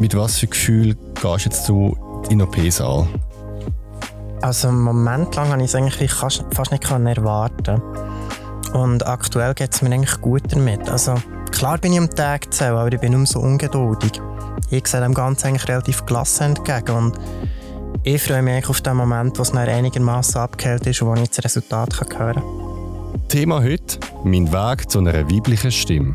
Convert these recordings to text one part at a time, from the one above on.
Mit was für Gefühl gehst jetzt du in den OP-Saal? Also einen Moment lang habe ich es eigentlich fast, nicht erwarten Und aktuell geht es mir eigentlich gut damit. Also klar bin ich am Tag zählen, aber ich bin umso ungeduldig. Ich sehe dem Ganzen eigentlich relativ gelassen entgegen und ich freue mich auf den Moment, wo es einigermaßen abgehält ist und wo ich das Resultat kann hören kann. Thema heute: Mein Weg zu einer weiblichen Stimme.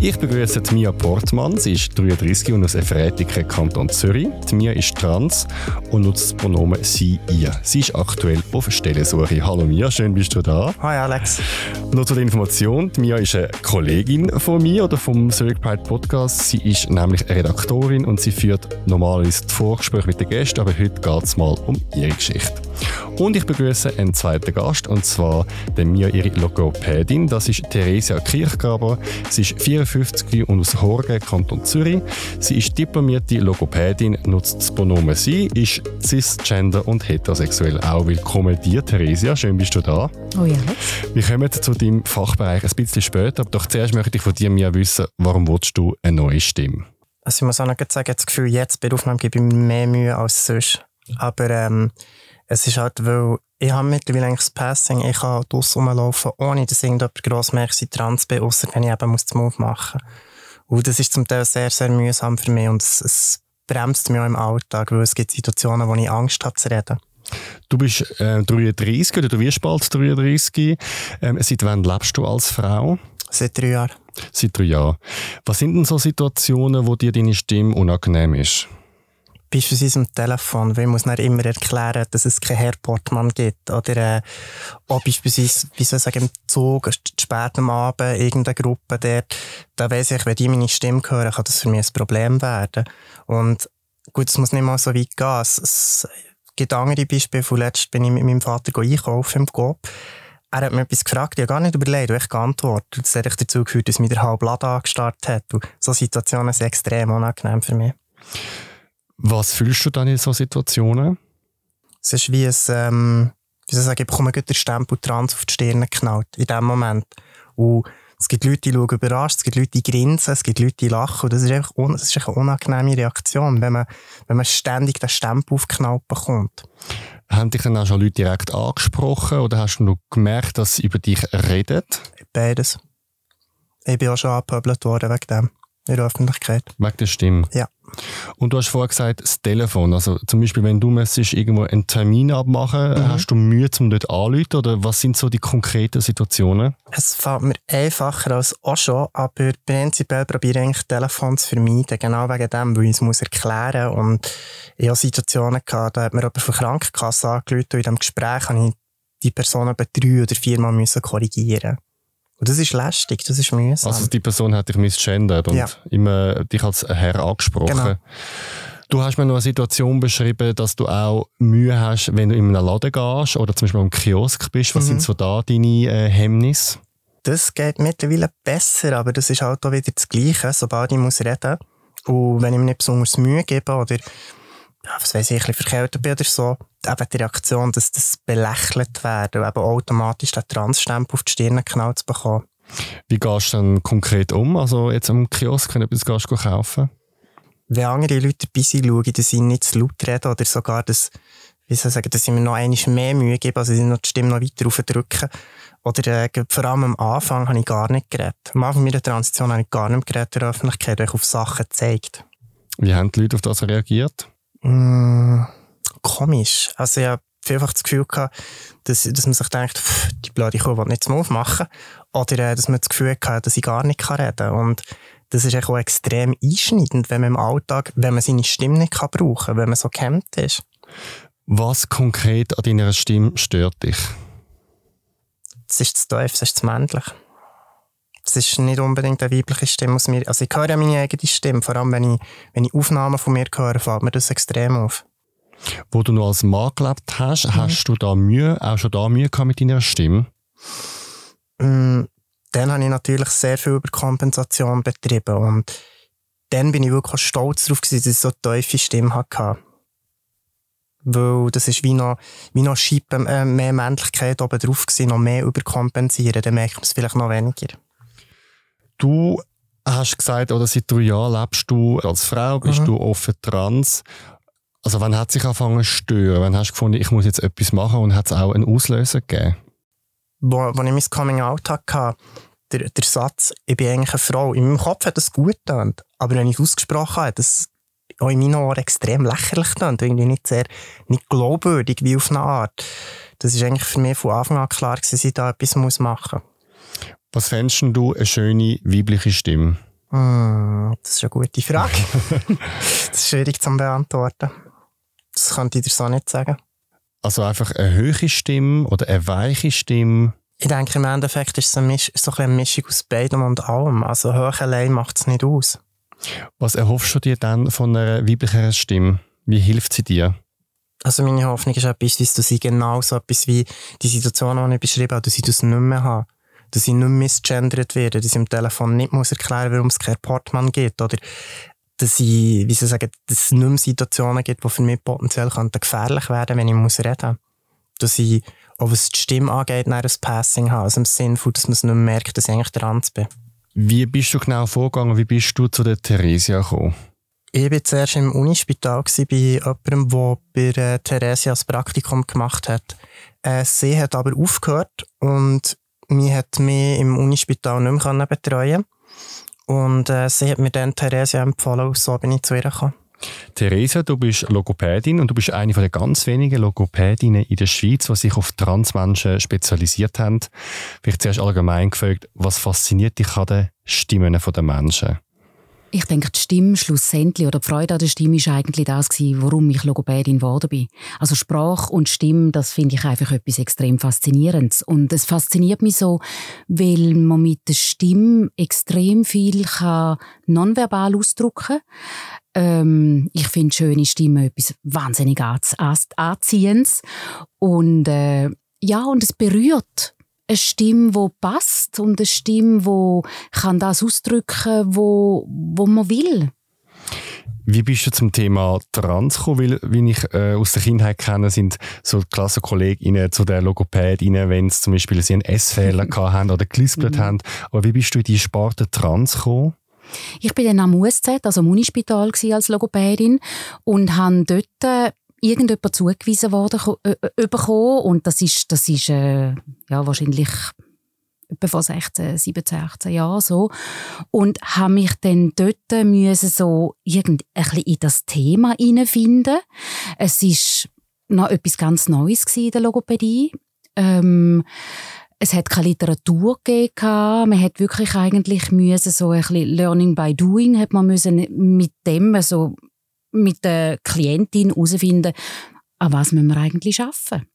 Ich begrüße Mia Portmann. Sie ist 33 und aus Efrätiken, Kanton Zürich. Die Mia ist trans und nutzt das Pronomen sie, ihr. Sie ist aktuell auf Stellensuche. Hallo Mia, schön bist du da. Hi Alex. Noch zur Information, die Mia ist eine Kollegin von mir oder vom Zurich Pride Podcast. Sie ist nämlich Redaktorin und sie führt normalerweise das Vorgespräch mit den Gästen, aber heute geht es mal um ihre Geschichte. Und ich begrüße einen zweiten Gast, und zwar den mir ihre Logopädin. Das ist Theresia Kirchgraber. Sie ist 54 und aus Horgen, Kanton Zürich. Sie ist diplomierte Logopädin, nutzt das Pronomen sie, ist cisgender und heterosexuell. Auch willkommen dir, Theresia. Schön bist du da. Oh ja. Wir kommen zu deinem Fachbereich ein bisschen später, aber doch zuerst möchte ich von dir mir wissen, warum willst du eine neue Stimme? Also ich muss auch noch sagen, das Gefühl, jetzt bei der Aufnahme gebe ich mir mehr Mühe als sonst. Aber ähm, es ist halt, weil ich habe mittlerweile eigentlich das Passing, ich kann draussen rumlaufen, ohne dass irgendjemand gross merkt, dass ich trans bin, ausser wenn ich eben muss den Move machen muss. Und das ist zum Teil sehr, sehr mühsam für mich und es, es bremst mich auch im Alltag, weil es gibt Situationen, wo ich Angst habe zu reden. Du bist äh, 33 oder du wirst bald 33. Ähm, seit wann lebst du als Frau? Seit drei Jahren. Seit drei Jahren. Was sind denn so Situationen, wo dir deine Stimme unangenehm ist? Beispielsweise am Telefon, weil ich muss dann immer erklären, dass es kein Herr Portmann gibt. Oder äh, auch beispielsweise, wie soll ich sagen, im Zug, spät am Abend, irgendeine Gruppe dort, da weiss ich, wenn die meine Stimme hören, kann das für mich ein Problem werden. Und gut, es muss nicht mal so weit gehen. Es, es gibt andere Beispiele. Vorletzt bin ich mit meinem Vater einkaufen im Coop. Er hat mir etwas gefragt, ich habe gar nicht überlegt, ich geantwortet. Das hat dazu geführt, dass mich der halbe Laden angestarrt hat. Und so Situationen sind extrem unangenehm für mich. Was fühlst du dann in solchen Situationen? Es ist wie ein, ähm, wie soll ich sagen, ich bekomme den Stempel trans auf die Stirn geknallt, in dem Moment. Und es gibt Leute, die schauen überrascht, es gibt Leute, die grinsen, es gibt Leute, die lachen. Und das ist einfach, das ist eine unangenehme Reaktion, wenn man, wenn man ständig den Stempel aufgeknallt bekommt. Haben dich dann auch schon Leute direkt angesprochen oder hast du noch gemerkt, dass sie über dich reden? Beides. Ich bin auch schon angepöbelt worden wegen dem in der Öffentlichkeit. Wegen der Stimme? Ja. Und du hast vorher gesagt, das Telefon. Also zum Beispiel, wenn du müsstest irgendwo einen Termin abmachen, mhm. hast du Mühe, um dort anzurufen? Oder was sind so die konkreten Situationen? Es fällt mir einfacher als auch schon, aber prinzipiell probiere ich eigentlich Telefon zu vermeiden. Genau wegen dem, weil ich es muss erklären muss. Und ich hatte Situationen gehabt, da hat mir jemand von Krankenkasse angerufen und in diesem Gespräch habe ich die Person etwa drei oder viermal müssen korrigieren und das ist lästig, das ist mühsam. Also die Person hat dich misgendert und ja. immer dich als Herr angesprochen. Genau. Du hast mir noch eine Situation beschrieben, dass du auch Mühe hast, wenn du in einem Laden gehst oder zum Beispiel am Kiosk bist. Was mhm. sind so da deine äh, Hemmnisse? Das geht mittlerweile besser, aber das ist halt auch wieder das Gleiche, sobald ich muss reden Und wenn ich mir nicht besonders Mühe gebe oder ja, was weiß ich, ein bisschen verkältet bin oder so, eben die Reaktion, dass das belächelt werden eben automatisch den Transstempel auf die Stirn geknallt zu bekommen. Wie gehst du dann konkret um? Also jetzt am Kiosk, wenn du etwas gehst, kaufen Wenn andere Leute dabei sind, schaue ich, dass sie nicht zu laut reden oder sogar, dass, wie soll ich sagen, dass ich mir noch einmal mehr Mühe gebe, also ich noch die Stimme noch weiter aufdrücken. Oder äh, vor allem am Anfang habe ich gar nicht geredet. Am Anfang meiner Transition habe ich gar nicht geredet in der Öffentlichkeit, weil ich auf Sachen gezeigt. Wie haben die Leute auf das reagiert? Mm, komisch. Also ich habe vielfach das Gefühl gehabt, dass, dass man sich denkt, pff, die blöde Kuh will nicht zum Aufmachen. Oder äh, dass man das Gefühl hat, dass ich gar nicht reden kann. Und das ist auch extrem einschneidend, wenn man im Alltag, wenn man seine Stimme nicht kann brauchen kann, wenn man so gehemmt ist. Was konkret an deiner Stimme stört dich? Es ist zu tief, es ist zu männlich. Es ist nicht unbedingt eine weibliche Stimme aus mir. Also ich höre ja meine eigene Stimme, vor allem wenn ich, wenn ich Aufnahmen von mir höre, fällt mir das extrem auf. Wo du noch als Mann gelebt hast, mhm. hast du da Mühe, auch schon da Mühe gehabt mit deiner Stimme? Mm, dann habe ich natürlich sehr viel Überkompensation betrieben und dann bin ich wirklich stolz darauf gewesen, dass ich so eine tiefe Stimme hatte. Weil das ist wie noch, wie noch Scheibe, äh, mehr Männlichkeit oben drauf gewesen, noch mehr überkompensieren, dann merkt man es vielleicht noch weniger. Du hast gesagt, oder seit drei Jahren lebst du als Frau, bist mhm. du offen trans. Also wann hat sich angefangen zu stören? Wann hast du gefunden, ich muss jetzt etwas machen und hat es auch einen Auslöser gegeben? Wo, wo ich mein Coming-out hatte, der, der Satz, ich bin eigentlich eine Frau, in meinem Kopf hat das gut getan, aber wenn ich es ausgesprochen habe, das auch in meinen Ohren extrem lächerlich getan, irgendwie nicht sehr, nicht glaubwürdig, wie auf eine Art. Das ist eigentlich für mich von Anfang an klar gewesen, dass ich da etwas machen muss. Was fändest du eine schöne weibliche Stimme? Mm, das ist eine gute Frage. das ist schwierig zu beantworten. Das könnte ich dir so nicht sagen. Also einfach eine hohe Stimme oder eine weiche Stimme? Ich denke, im Endeffekt ist es eine, so ein eine Mischung aus beidem und allem. Also hoch allein macht es nicht aus. Was erhoffst du dir dann von einer weiblichen Stimme? Wie hilft sie dir? Also meine Hoffnung ist etwas, dass ich genau so etwas wie die Situation, die ich beschrieben habe, dass ich das nicht mehr habe dass ich nicht misgendert werde, dass ich im Telefon nicht muss erklären warum es kein Portmann gibt, oder dass ich, wie sie sagen, dass es nicht mehr Situationen gibt, die für mich potenziell gefährlich werden wenn ich muss reden Dass ich, auch was die Stimme angeht, ein Passing habe, also im Sinne von, dass man es nicht mehr merkt, dass ich eigentlich dran bin. Wie bist du genau vorgegangen? Wie bist du zu der Theresia gekommen? Ich war zuerst im Unispital bei jemandem, der bei äh, Theresia das Praktikum gemacht hat. Äh, sie hat aber aufgehört und mich hat mich im Unispital nicht mehr betreuen Und äh, sie hat mir dann Theresia empfohlen so bin ich zu ihr gekommen. Theresa, du bist Logopädin und du bist eine der ganz wenigen Logopädinnen in der Schweiz, die sich auf Transmenschen spezialisiert haben. Vielleicht zuerst allgemein gefragt, was fasziniert dich an den Stimmen der Menschen? Ich denke, die Stimme schlussendlich oder die Freude an der Stimme ist eigentlich das warum ich Logopädin geworden bin. Also Sprache und Stimme, das finde ich einfach etwas extrem Faszinierendes. Und es fasziniert mich so, weil man mit der Stimme extrem viel kann nonverbal ausdrücken ähm, Ich finde schöne Stimme etwas wahnsinnig Anziehendes. Und äh, ja, und es berührt eine Stimme, die passt und eine Stimme, die kann das ausdrücken, wo, wo man will. Wie bist du zum Thema Trans gekommen? Weil, wie ich äh, aus der Kindheit kenne, sind so Klassenkolleginnen zu der Logopädin, wenn sie zum Beispiel sie einen S-Fehler haben oder gelispelt mhm. haben. Aber wie bist du in die Sparte Trans gekommen? Ich bin dann am USZ, also am Unispital als Logopädin und habe dort irgendjemand zugewiesen worden äh, bekommen und das ist, das ist äh, ja, wahrscheinlich etwa vor 16, 17, 18 Jahren so. Und habe mich dann dort müssen so irgend in das Thema hineinfinden. Es ist noch etwas ganz Neues in der Logopädie. Ähm, es hat keine Literatur gegeben. Man hat wirklich eigentlich müssen so ein bisschen Learning by Doing hat man müssen mit dem so mit der Klientin herausfinden, an was müssen wir eigentlich arbeiten.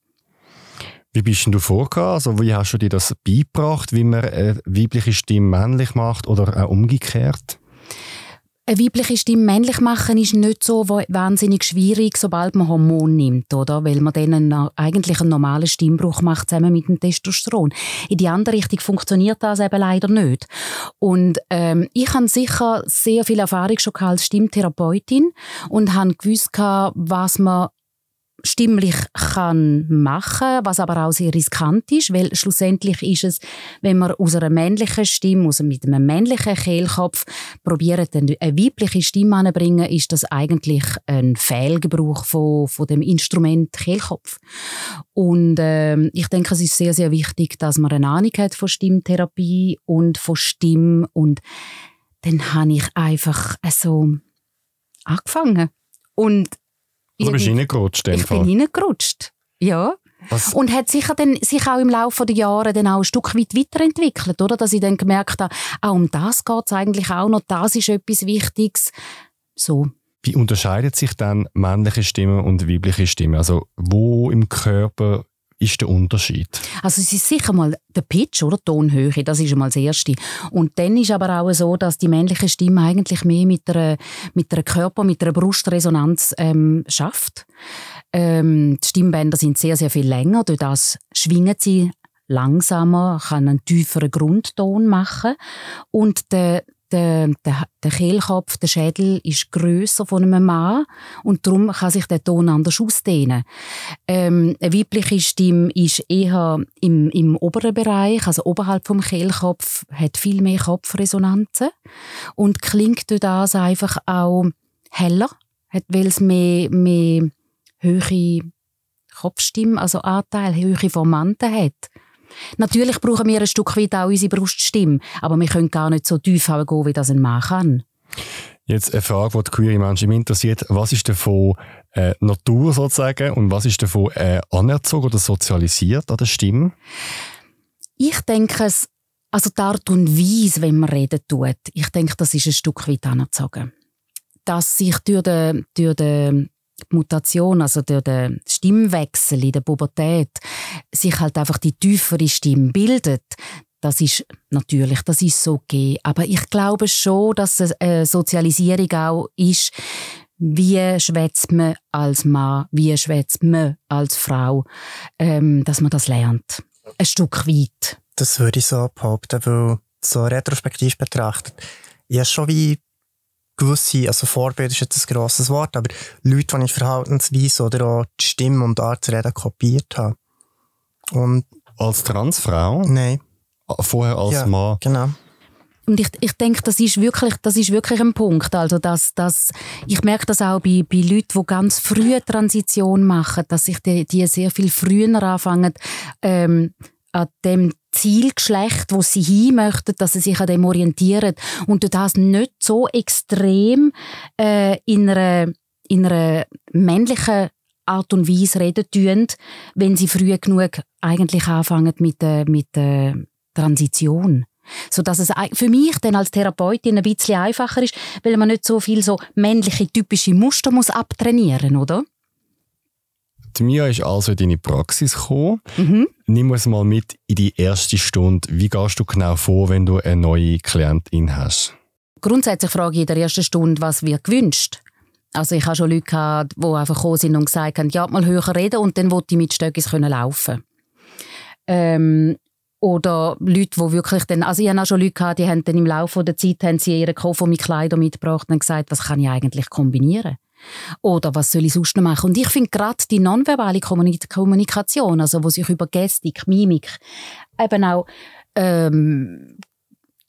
Wie bist du vorgegangen? Also wie hast du dir das beigebracht, wie man eine weibliche Stimme männlich macht oder auch umgekehrt? Eine weibliche Stimme männlich machen ist nicht so wahnsinnig schwierig, sobald man Hormon nimmt, oder? Weil man dann einen, eigentlich einen normalen Stimmbruch macht, zusammen mit dem Testosteron. In die andere Richtung funktioniert das eben leider nicht. Und ähm, ich habe sicher sehr viel Erfahrung schon als Stimmtherapeutin und habe gewusst, was man stimmlich kann machen, was aber auch sehr riskant ist, weil schlussendlich ist es, wenn man aus einer männlichen Stimme, also mit einem männlichen Kehlkopf probiert, eine weibliche Stimme anzubringen, ist das eigentlich ein Fehlgebrauch von, von dem Instrument Kehlkopf. Und äh, ich denke, es ist sehr, sehr wichtig, dass man eine Ahnung hat von Stimmtherapie und von Stimme und dann habe ich einfach so angefangen und Du bist reingerutscht, Ich Fall. bin reingerutscht, ja. Was? Und hat sicher dann, sich auch im Laufe der Jahre dann auch ein Stück weit weiterentwickelt, oder? Dass ich dann gemerkt habe, auch um das geht es eigentlich auch noch, das ist etwas Wichtiges. So. Wie unterscheidet sich dann männliche Stimme und weibliche Stimme? Also wo im Körper ist der Unterschied? Also es ist sicher mal der Pitch oder die Tonhöhe, das ist mal das Erste. Und dann ist aber auch so, dass die männliche Stimme eigentlich mehr mit einer, mit einer Körper, mit einer Brustresonanz ähm, schafft. Ähm, die Stimmbänder sind sehr, sehr viel länger, durch das schwingen sie langsamer, kann einen tieferen Grundton machen und der der, der, der Kehlkopf, der Schädel ist grösser von einem Mann und darum kann sich der Ton anders ausdehnen. Ähm, eine weibliche Stimme ist eher im, im oberen Bereich, also oberhalb vom Kehlkopf, hat viel mehr Kopfresonanzen und klingt durch das einfach auch heller, weil es mehr, mehr höhere Kopfstimme, also Anteil, höhere Formanten hat. Natürlich brauchen wir ein Stück weit auch unsere Bruststimme, aber wir können gar nicht so tief gehen, wie das ein Mann kann. Jetzt eine Frage, die die queere Menschen interessiert. Was ist davon äh, Natur sozusagen und was ist davon äh, anerzogen oder sozialisiert an der Stimme? Ich denke, es, also die Art und Weise, wenn man reden tut, ich denke, das ist ein Stück weit anerzogen. Dass sich durch den, durch den Mutation, also durch den Stimmwechsel in der Pubertät, sich halt einfach die tiefere Stimme bildet, das ist natürlich, das ist so okay. Aber ich glaube schon, dass es eine Sozialisierung auch ist, wie schwätzt man als Mann, wie schwätzt man als Frau, ähm, dass man das lernt. Ein Stück weit. Das würde ich so behaupten, weil so retrospektiv betrachtet, habe schon wie gewisse, also Vorbild ist jetzt ein grosses Wort, aber Leute, die ich Verhaltensweise oder auch die Stimme und die Art zu reden kopiert habe. Und als Transfrau? Nein. Ah, vorher als ja, Mann? genau. Und ich, ich denke, das ist wirklich, das ist wirklich ein Punkt. Also, dass, dass, ich merke das auch bei, bei Leuten, die ganz früh Transition machen, dass sich die, die sehr viel früher anfangen, ähm, an dem Zielgeschlecht, wo sie hin möchten, dass sie sich an dem orientieren und das nicht so extrem äh, in, einer, in einer männlichen Art und Weise reden tun, wenn sie früh genug eigentlich anfangen mit der, mit der Transition. So dass es für mich dann als Therapeutin ein bisschen einfacher ist, weil man nicht so viel so männliche typische Muster muss abtrainieren, oder? Die Mia ist also in deine Praxis gekommen. Mhm. Nimm uns mal mit in die erste Stunde. Wie gehst du genau vor, wenn du eine neue Klientin hast? Grundsätzlich frage ich in der ersten Stunde, was wird gewünscht. Also ich habe schon Leute gehabt, die einfach gekommen sind und gesagt haben, ja, mal höher reden und dann wollte ich mit Stöckis laufen ähm, oder Leute, die wirklich dann, also ich habe auch schon Leute gehabt, die haben dann im Laufe der Zeit haben sie ihren Koffer mit Kleidern mitgebracht und gesagt, was kann ich eigentlich kombinieren? Oder was soll ich sonst noch machen? Und ich finde gerade die nonverbale Kommunikation, also wo sich über Gestik, Mimik, eben auch ähm,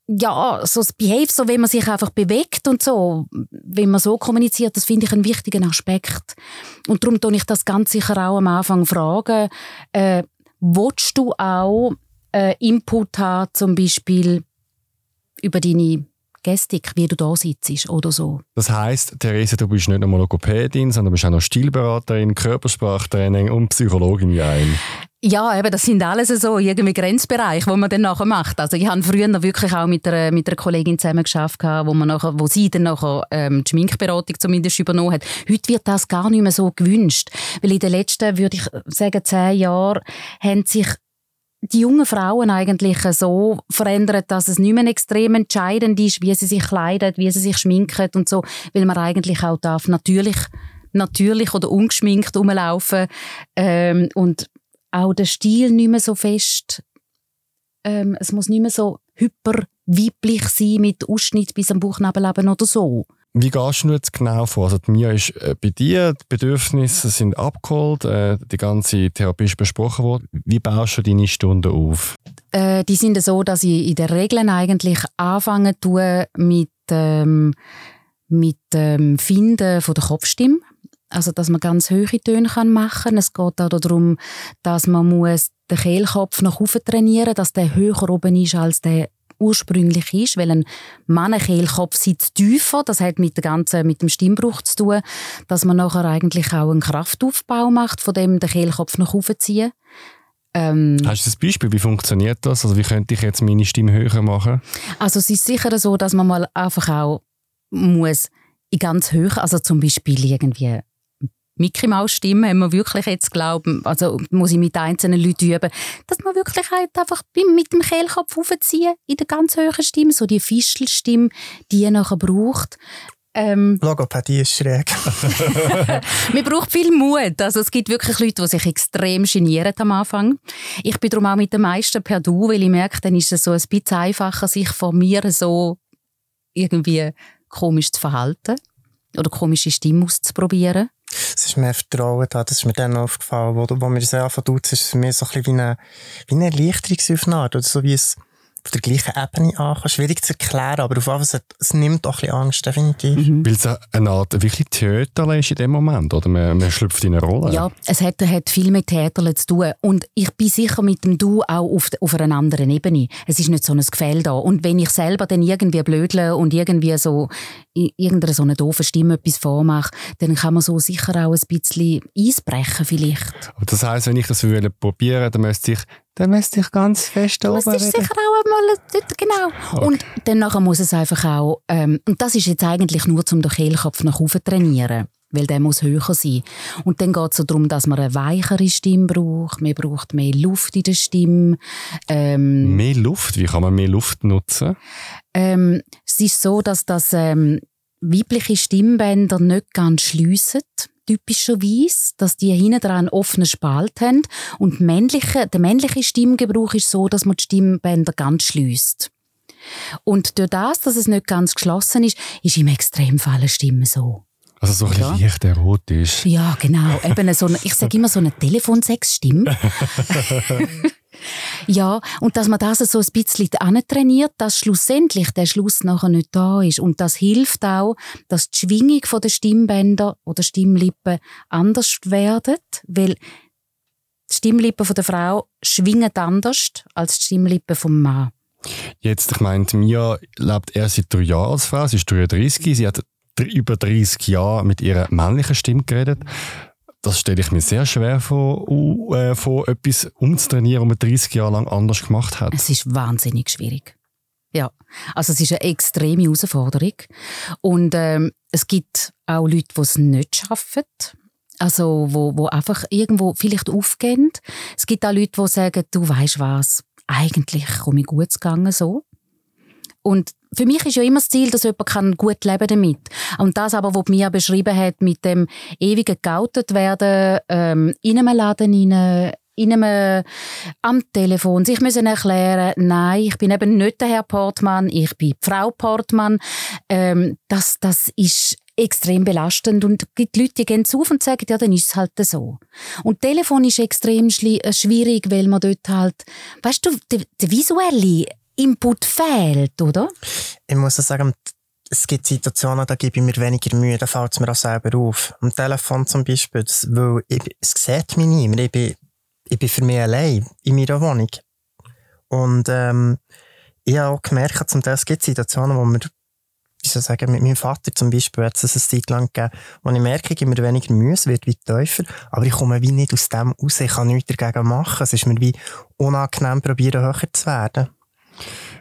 ja, so das Behave, so wie man sich einfach bewegt und so, wenn man so kommuniziert, das finde ich einen wichtigen Aspekt. Und darum tue ich das ganz sicher auch am Anfang fragen, äh, willst du auch äh, Input haben, zum Beispiel über deine Gestik, wie du da sitzt oder so. Das heisst, Therese, du bist nicht nur Logopädin, sondern du bist auch noch Stilberaterin, Körpersprachtraining und Psychologin wie ein. Ja, eben, das sind alles so irgendwie Grenzbereiche, wo man dann nachher macht. Also ich habe früher wirklich auch mit einer, mit einer Kollegin zusammen geschafft, wo, man nachher, wo sie dann nachher ähm, die Schminkberatung zumindest übernommen hat. Heute wird das gar nicht mehr so gewünscht, weil in den letzten, würde ich sagen, zehn Jahren haben sich die jungen Frauen eigentlich so verändert, dass es nicht mehr extrem entscheidend ist, wie sie sich kleiden, wie sie sich schminken und so, weil man eigentlich auch darf natürlich natürlich oder ungeschminkt rumlaufen ähm, und auch der Stil nicht mehr so fest ähm, es muss nicht mehr so hyper weiblich sein mit Ausschnitt bis am Bauchnabel oder so. Wie gehst du jetzt genau vor? Also mir ist äh, bei dir, die Bedürfnisse sind abgeholt, äh, die ganze Therapie ist besprochen worden. Wie baust du deine Stunden auf? Äh, die sind so, dass ich in der Regel eigentlich anfange tue mit ähm, mit dem Finden von der Kopfstimme. Also, dass man ganz hohe Töne machen kann. Es geht auch darum, dass man muss den Kehlkopf nach oben trainieren muss, dass der höher oben ist als der ursprünglich ist, weil ein Mannenkehlkopf sitzt tiefer, das hat mit, der ganzen, mit dem Stimmbruch zu tun, dass man nachher eigentlich auch einen Kraftaufbau macht, von dem den Kehlkopf nach oben ziehen. Ähm, Hast du ein Beispiel, wie funktioniert das? Also wie könnte ich jetzt meine Stimme höher machen? Also es ist sicher so, dass man mal einfach auch muss in ganz hoch, also zum Beispiel irgendwie Mickey Maus Stimme haben wir wirklich jetzt glauben, also muss ich mit einzelnen Leuten üben, dass man wirklich halt einfach mit dem Kehlkopf aufziehen in der ganz hohen Stimme, so die Fischelstimme, die ihr nachher braucht. Ähm, Logopädie ist schräg. Man braucht viel Mut. Also es gibt wirklich Leute, die sich extrem genieren am Anfang. Ich bin darum auch mit den meisten per Du, weil ich merke, dann ist es so ein bisschen einfacher, sich von mir so irgendwie komisch zu verhalten oder komische Stimme auszuprobieren. Es ist mehr Vertrauen da, das ist mir dann aufgefallen. Wo, wo mir das anfangen ist es mich so ein bisschen wie eine, wie eine Erleichterungsaufnahme oder so wie es auf der gleichen Ebene an. Schwierig zu erklären, aber auf jeden Fall, es nimmt auch ein bisschen Angst, definitiv. Mhm. Weil es eine Art wirklich Theater ist in dem Moment, oder? Man, man schlüpft in eine Rolle. Ja, es hat, hat viel mit Theater zu tun. Und ich bin sicher mit dem Du auch auf, auf einer anderen Ebene. Es ist nicht so ein Gefälle da. Und wenn ich selber dann irgendwie blödle und irgendwie so irgendeine so eine doofe Stimme etwas vormache, dann kann man so sicher auch ein bisschen eisbrechen vielleicht. Aber das heisst, wenn ich das probieren würde, dann müsste ich dann müsste ich ganz fest oben. Das ist sicher auch einmal dort, genau. Okay. Und dann nachher muss es einfach auch, ähm, und das ist jetzt eigentlich nur zum den Kehlkopf nach oben trainieren, weil der muss höher sein. Und dann geht es so darum, dass man eine weichere Stimme braucht, man braucht mehr Luft in der Stimme. Ähm, mehr Luft? Wie kann man mehr Luft nutzen? Ähm, es ist so, dass das ähm, weibliche Stimmbänder nicht ganz schliessen typischerweise, dass die hinten dran einen offenen Spalt haben und männliche, der männliche Stimmgebrauch ist so, dass man die Stimmbänder ganz schließt. Und durch das, dass es nicht ganz geschlossen ist, ist im Extremfall eine Stimme so. Also so ein ja. leicht erotisch. Ja, genau. Eben so eine, ich sage immer so eine Telefonsex-Stimme. Ja, und dass man das so ein bisschen trainiert, dass schlussendlich der Schluss nachher nicht da ist. Und das hilft auch, dass die Schwingung der Stimmbänder oder Stimmlippen anders werden, weil die Stimmlippen der Frau schwingen anders als die Stimmlippen vom Mann. Jetzt, ich meine, Mia lebt erst seit drei Jahren als Frau, sie ist 33, sie hat über 30 Jahre mit ihrer männlichen Stimme geredet. Das stelle ich mir sehr schwer vor, äh, vor etwas umzutrainieren, was man 30 Jahre lang anders gemacht hat. Es ist wahnsinnig schwierig. Ja, also es ist eine extreme Herausforderung. Und ähm, es gibt auch Leute, die es nicht schaffen. Also, wo, wo einfach irgendwo vielleicht aufgehen. Es gibt auch Leute, die sagen, du weißt was, eigentlich komme ich gut gegangen so. Und für mich ist ja immer das Ziel, dass jemand kann gut leben damit. Und das aber, was Mia beschrieben hat, mit dem ewigen geoutet werden, ähm, in einem Laden rein, in einem, am Telefon sich müssen erklären, nein, ich bin eben nicht der Herr Portmann, ich bin Frau Portmann. Ähm, das, das ist extrem belastend und gibt Leute, die gehen zu und sagen, ja, dann ist es halt so. Und Telefon ist extrem äh, schwierig, weil man dort halt, weißt du, der, der visuelle Input fehlt, oder? Ich muss sagen, es gibt Situationen, da gebe ich mir weniger Mühe, da fällt es mir auch selber auf. Am Telefon zum Beispiel, das, weil ich, es sieht mich niemand, ich bin, ich bin für mich allein in meiner Wohnung. Und ähm, ich habe auch gemerkt, zum Teil, es gibt Situationen, wo mir, wie soll ich sagen, mit meinem Vater zum Beispiel hat es eine Zeit lang gegeben, wo ich merke, ich gebe mir weniger Mühe, es wird wie tiefer, aber ich komme wie nicht aus dem raus, ich kann nichts dagegen machen. Es ist mir wie unangenehm, probieren höher zu werden.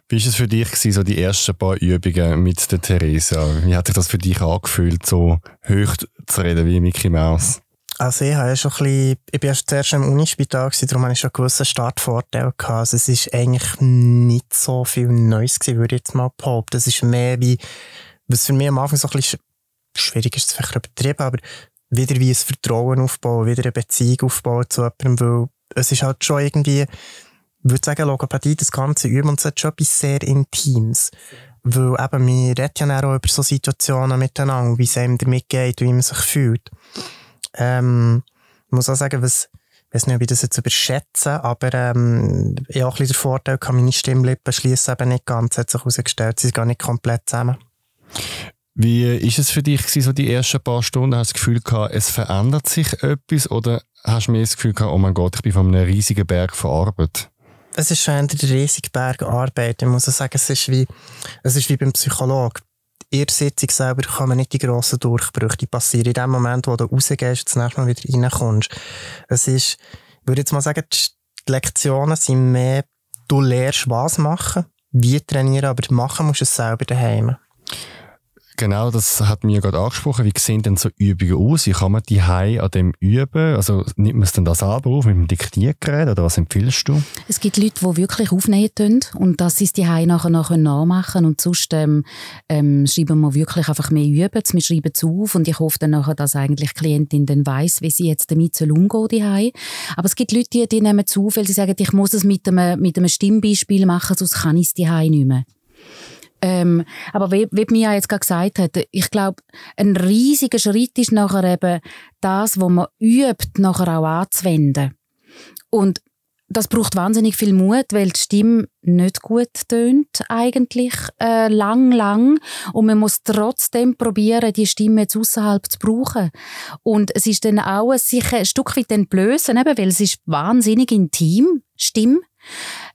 Wie war es für dich, gewesen, so die ersten paar Übungen mit der Theresa? Wie hat sich das für dich angefühlt, so hoch zu reden wie Mickey Mouse? Also ich, habe schon ein bisschen, ich bin erst zuerst im Unispital, gewesen, darum hatte ich schon einen gewissen Startvorteil. Also es war eigentlich nicht so viel Neues, gewesen, würde ich jetzt mal behaupten. Das ist mehr wie, was für mich am Anfang so ein bisschen schwierig ist, vielleicht übertrieben, aber wieder wie ein Vertrauen aufbauen, wieder eine Beziehung aufbauen zu jemandem, weil es ist halt schon irgendwie, würde sagen, Logopädie, das ganze Üben, und hat schon etwas sehr Intimes. Weil eben, wir reden ja auch über so Situationen miteinander, wie es einem damit geht, wie man sich fühlt. Ähm, ich muss auch sagen, was, ich weiß nicht, ob ich das jetzt überschätze, aber ähm, ich habe auch ein bisschen den Vorteil, kann meine Stimmlippen schließen eben nicht ganz, hat sich herausgestellt, sie sind gar nicht komplett zusammen. Wie ist es für dich gewesen, so die ersten paar Stunden? Hast du das Gefühl gehabt, es verändert sich etwas oder hast du mehr das Gefühl gehabt, oh mein Gott, ich bin von einem riesigen Berg von Arbeit? Es ist schon ein riesiger Berg Arbeit. Ich muss sagen, es ist wie, es ist wie beim Psychologen. In der Sitzung selber kann nicht die grossen Durchbrüche, die passieren in dem Moment, wo du rausgehst und das nächste Mal wieder reinkommst. Es ist, ich würde jetzt mal sagen, die Lektionen sind mehr, du lernst was machen, wie trainieren, aber machen musst du es selber daheim. Genau, das hat mir gerade angesprochen. Wie sehen denn so Übungen aus? Wie kann man die Hause an dem üben? Also nimmt man es dann da selber auf mit dem Diktiergerät oder was empfiehlst du? Es gibt Leute, die wirklich aufnehmen können und das ist die Hause nachher noch nachmachen und sonst ähm, ähm, schreiben wir wirklich einfach mehr üben. Wir schreiben es auf und ich hoffe dann nachher, dass eigentlich die Klientin dann weiss, wie sie jetzt damit umgehen die Aber es gibt Leute, die, die nehmen auf, weil sie sagen, ich muss es mit einem, mit einem Stimmbeispiel machen, sonst kann ich es die nicht mehr. Ähm, aber wie, wie Mia jetzt gerade gesagt hat, ich glaube, ein riesiger Schritt ist nachher eben das, was man übt, nachher auch anzuwenden. Und das braucht wahnsinnig viel Mut, weil die Stimme nicht gut tönt eigentlich äh, lang, lang und man muss trotzdem probieren, die Stimme jetzt außerhalb zu brauchen. Und es ist dann auch sich ein Stück weit entblößen, eben, weil es ist wahnsinnig intim, Stimme.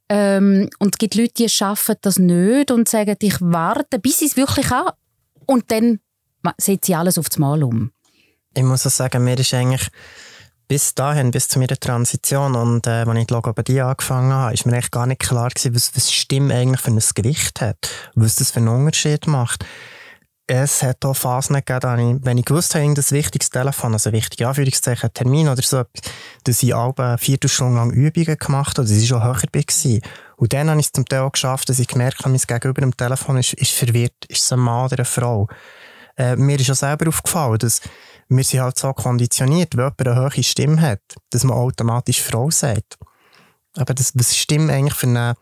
Ähm, und es gibt Leute, die schaffen das nicht und sagen, ich warte, bis ich es wirklich habe und dann setze ich alles auf das Mal um. Ich muss auch sagen, mir ist eigentlich bis dahin, bis zu meiner Transition und äh, als ich die Logopädie angefangen habe, ist mir echt gar nicht klar gewesen, was, was Stimme eigentlich für ein Gewicht hat, was das für einen Unterschied macht. Es hat auch Phasen gegeben, wenn ich gewusst habe, irgendein wichtiges Telefon, also wichtige Anführungszeichen, Termin oder so, dass ich alle eine Viertelstunde lang Übungen gemacht habe, dass ich schon höher war. Und dann habe ich es zum Teil auch geschafft, dass ich gemerkt habe, mein Gegenüber am Telefon ist, ist verwirrt, ist es ein Mann oder eine Frau. Äh, mir ist auch selber aufgefallen, dass wir sind halt so konditioniert, wenn jemand eine hohe Stimme hat, dass man automatisch Frau sagt. Aber das, was Stimme eigentlich für, eine,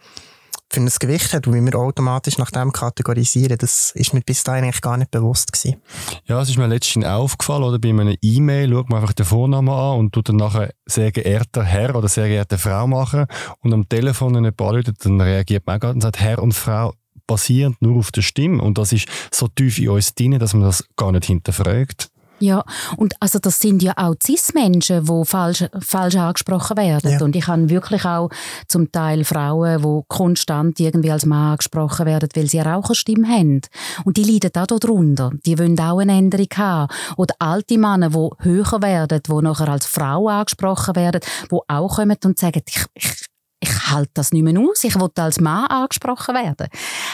für ein Gewicht hat, wie wir automatisch nach dem kategorisieren, das ist mir bis dahin eigentlich gar nicht bewusst gewesen. Ja, es ist mir letztens aufgefallen, oder bei einer E-Mail schaut man einfach den Vornamen an und tut dann nachher sehr geehrter Herr oder sehr geehrte Frau machen und am Telefon wenn jemand anruft, dann reagiert man auch und sagt Herr und Frau basierend nur auf der Stimme und das ist so tief in uns drin, dass man das gar nicht hinterfragt. Ja, und also das sind ja auch Cis-Menschen, die falsch, falsch angesprochen werden. Ja. Und ich habe wirklich auch zum Teil Frauen, die konstant irgendwie als Mann angesprochen werden, weil sie eine Raucherstimme haben. Und die leiden auch darunter. Die wollen auch eine Änderung haben. Oder alte Männer, die höher werden, die nachher als Frau angesprochen werden, die auch kommen und sagen, ich, ich ich halte das nicht mehr aus, ich will als Mann angesprochen werden.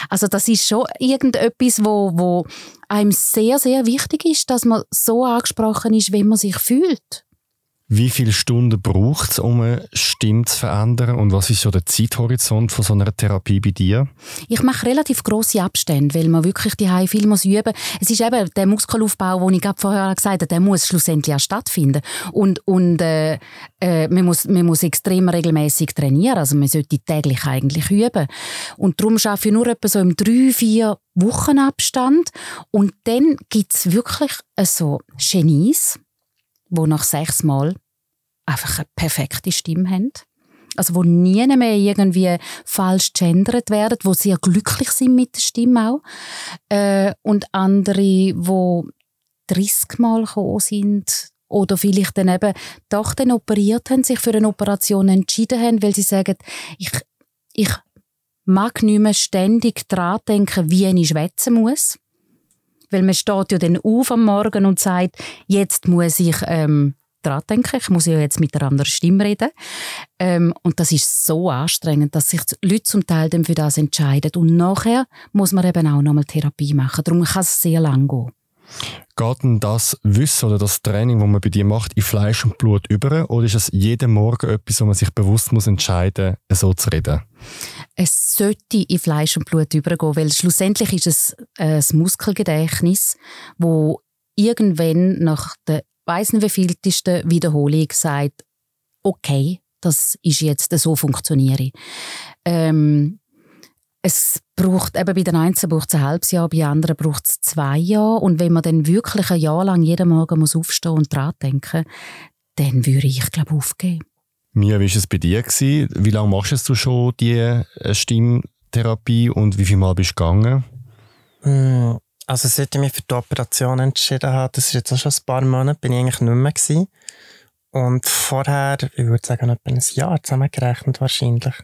Also das ist schon irgendetwas, wo, wo einem sehr, sehr wichtig ist, dass man so angesprochen ist, wie man sich fühlt. Wie viele Stunden braucht es, um eine Stimme zu verändern? Und was ist so der Zeithorizont von so einer Therapie bei dir? Ich mache relativ große Abstände, weil man wirklich die viel muss üben. Es ist eben der Muskelaufbau, den ich vorher gesagt habe, der muss schlussendlich auch stattfinden. Und, und äh, äh, man, muss, man muss extrem regelmäßig trainieren. Also man sollte täglich eigentlich üben. Und darum arbeite ich nur etwa so im drei, vier Wochenabstand. Und dann gibt es wirklich so Genies, die nach sechs Mal einfach eine perfekte Stimme haben. Also wo nie mehr irgendwie falsch gendert werden, wo sehr glücklich sind mit der Stimme auch. Äh, und andere, wo 30 Mal gekommen sind oder vielleicht dann eben doch dann operiert haben, sich für eine Operation entschieden haben, weil sie sagen, ich, ich mag nicht mehr ständig daran denken, wie ich schwätzen muss. Weil man steht ja dann auf am Morgen und sagt, jetzt muss ich ähm, dran denken, ich muss ja jetzt mit einer anderen Stimme reden. Ähm, und das ist so anstrengend, dass sich die Leute zum Teil dann für das entscheiden. Und nachher muss man eben auch nochmal Therapie machen. Darum kann es sehr lang gehen. Geht denn das Wissen oder das Training, das man bei dir macht, in Fleisch und Blut über? Oder ist es jeden Morgen etwas, wo man sich bewusst muss entscheiden muss, so zu reden? Es sollte in Fleisch und Blut übergehen, weil schlussendlich ist es ein Muskelgedächtnis, wo irgendwann nach der weiss nicht wievieltesten Wiederholung sagt, okay, das ist jetzt so funktioniere. Ähm, es braucht, eben bei den einen braucht es ein halbes Jahr, bei anderen braucht es zwei Jahre. Und wenn man dann wirklich ein Jahr lang jeden Morgen muss aufstehen und dran denken, dann würde ich, glaube aufgeben. Mia, wie war es bei dir? Gewesen? Wie lange machst du schon die äh, Stimmtherapie und wie viel Mal bist du gegangen? Hm, also seit ich mich für die Operation entschieden habe, das ist jetzt auch schon ein paar Monate, bin ich eigentlich nicht mehr gewesen. Und vorher, ich würde sagen, etwa ein Jahr zusammengerechnet wahrscheinlich.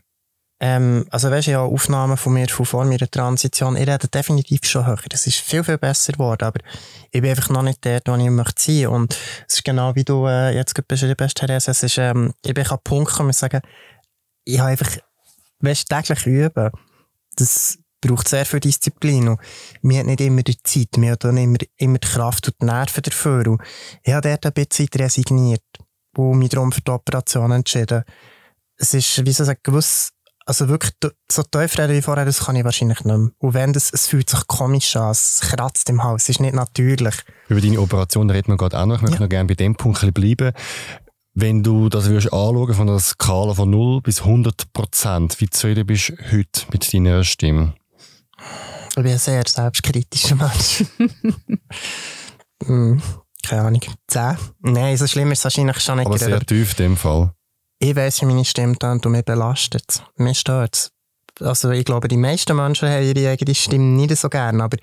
Ähm, also weißt du, ja, Aufnahmen von mir von vor meiner Transition, ich rede definitiv schon höher. Es ist viel, viel besser geworden, aber ich bin einfach noch nicht dort, wo ich möchte sein. Und es ist genau wie du äh, jetzt gerade beschrieben hast, Therese, es ist, ähm, ich bin an den Punkt gekommen, sagen, ich habe einfach, weißt täglich üben. Das braucht sehr viel Disziplin. Und wir haben nicht immer die Zeit, wir haben nicht immer, immer die Kraft und die Nerven dafür. Und ich habe dort ein bisschen resigniert und mich darum für die Operation entschieden. Es ist, wie soll ich sagen, gewiss, also wirklich, so tief reden wie vorher, das kann ich wahrscheinlich nicht mehr. Und wenn das, es fühlt sich komisch an, es kratzt im Haus, es ist nicht natürlich. Über deine Operation reden wir gerade auch noch. Ich möchte ja. noch gerne bei dem Punkt bleiben. Wenn du das würdest anschauen von der Skala von 0 bis 100 Prozent, wie zufrieden bist du heute mit deiner Stimme? Ich bin ein sehr selbstkritischer Mensch. hm, keine Ahnung. Zehn? Nein, so schlimm ist es wahrscheinlich schon nicht. Aber sehr tief in dem Fall. Ich weiss, wie meine Stimme dann und mich belastet. Mir stört Also ich glaube, die meisten Menschen haben ihre eigene Stimme nicht so gerne, aber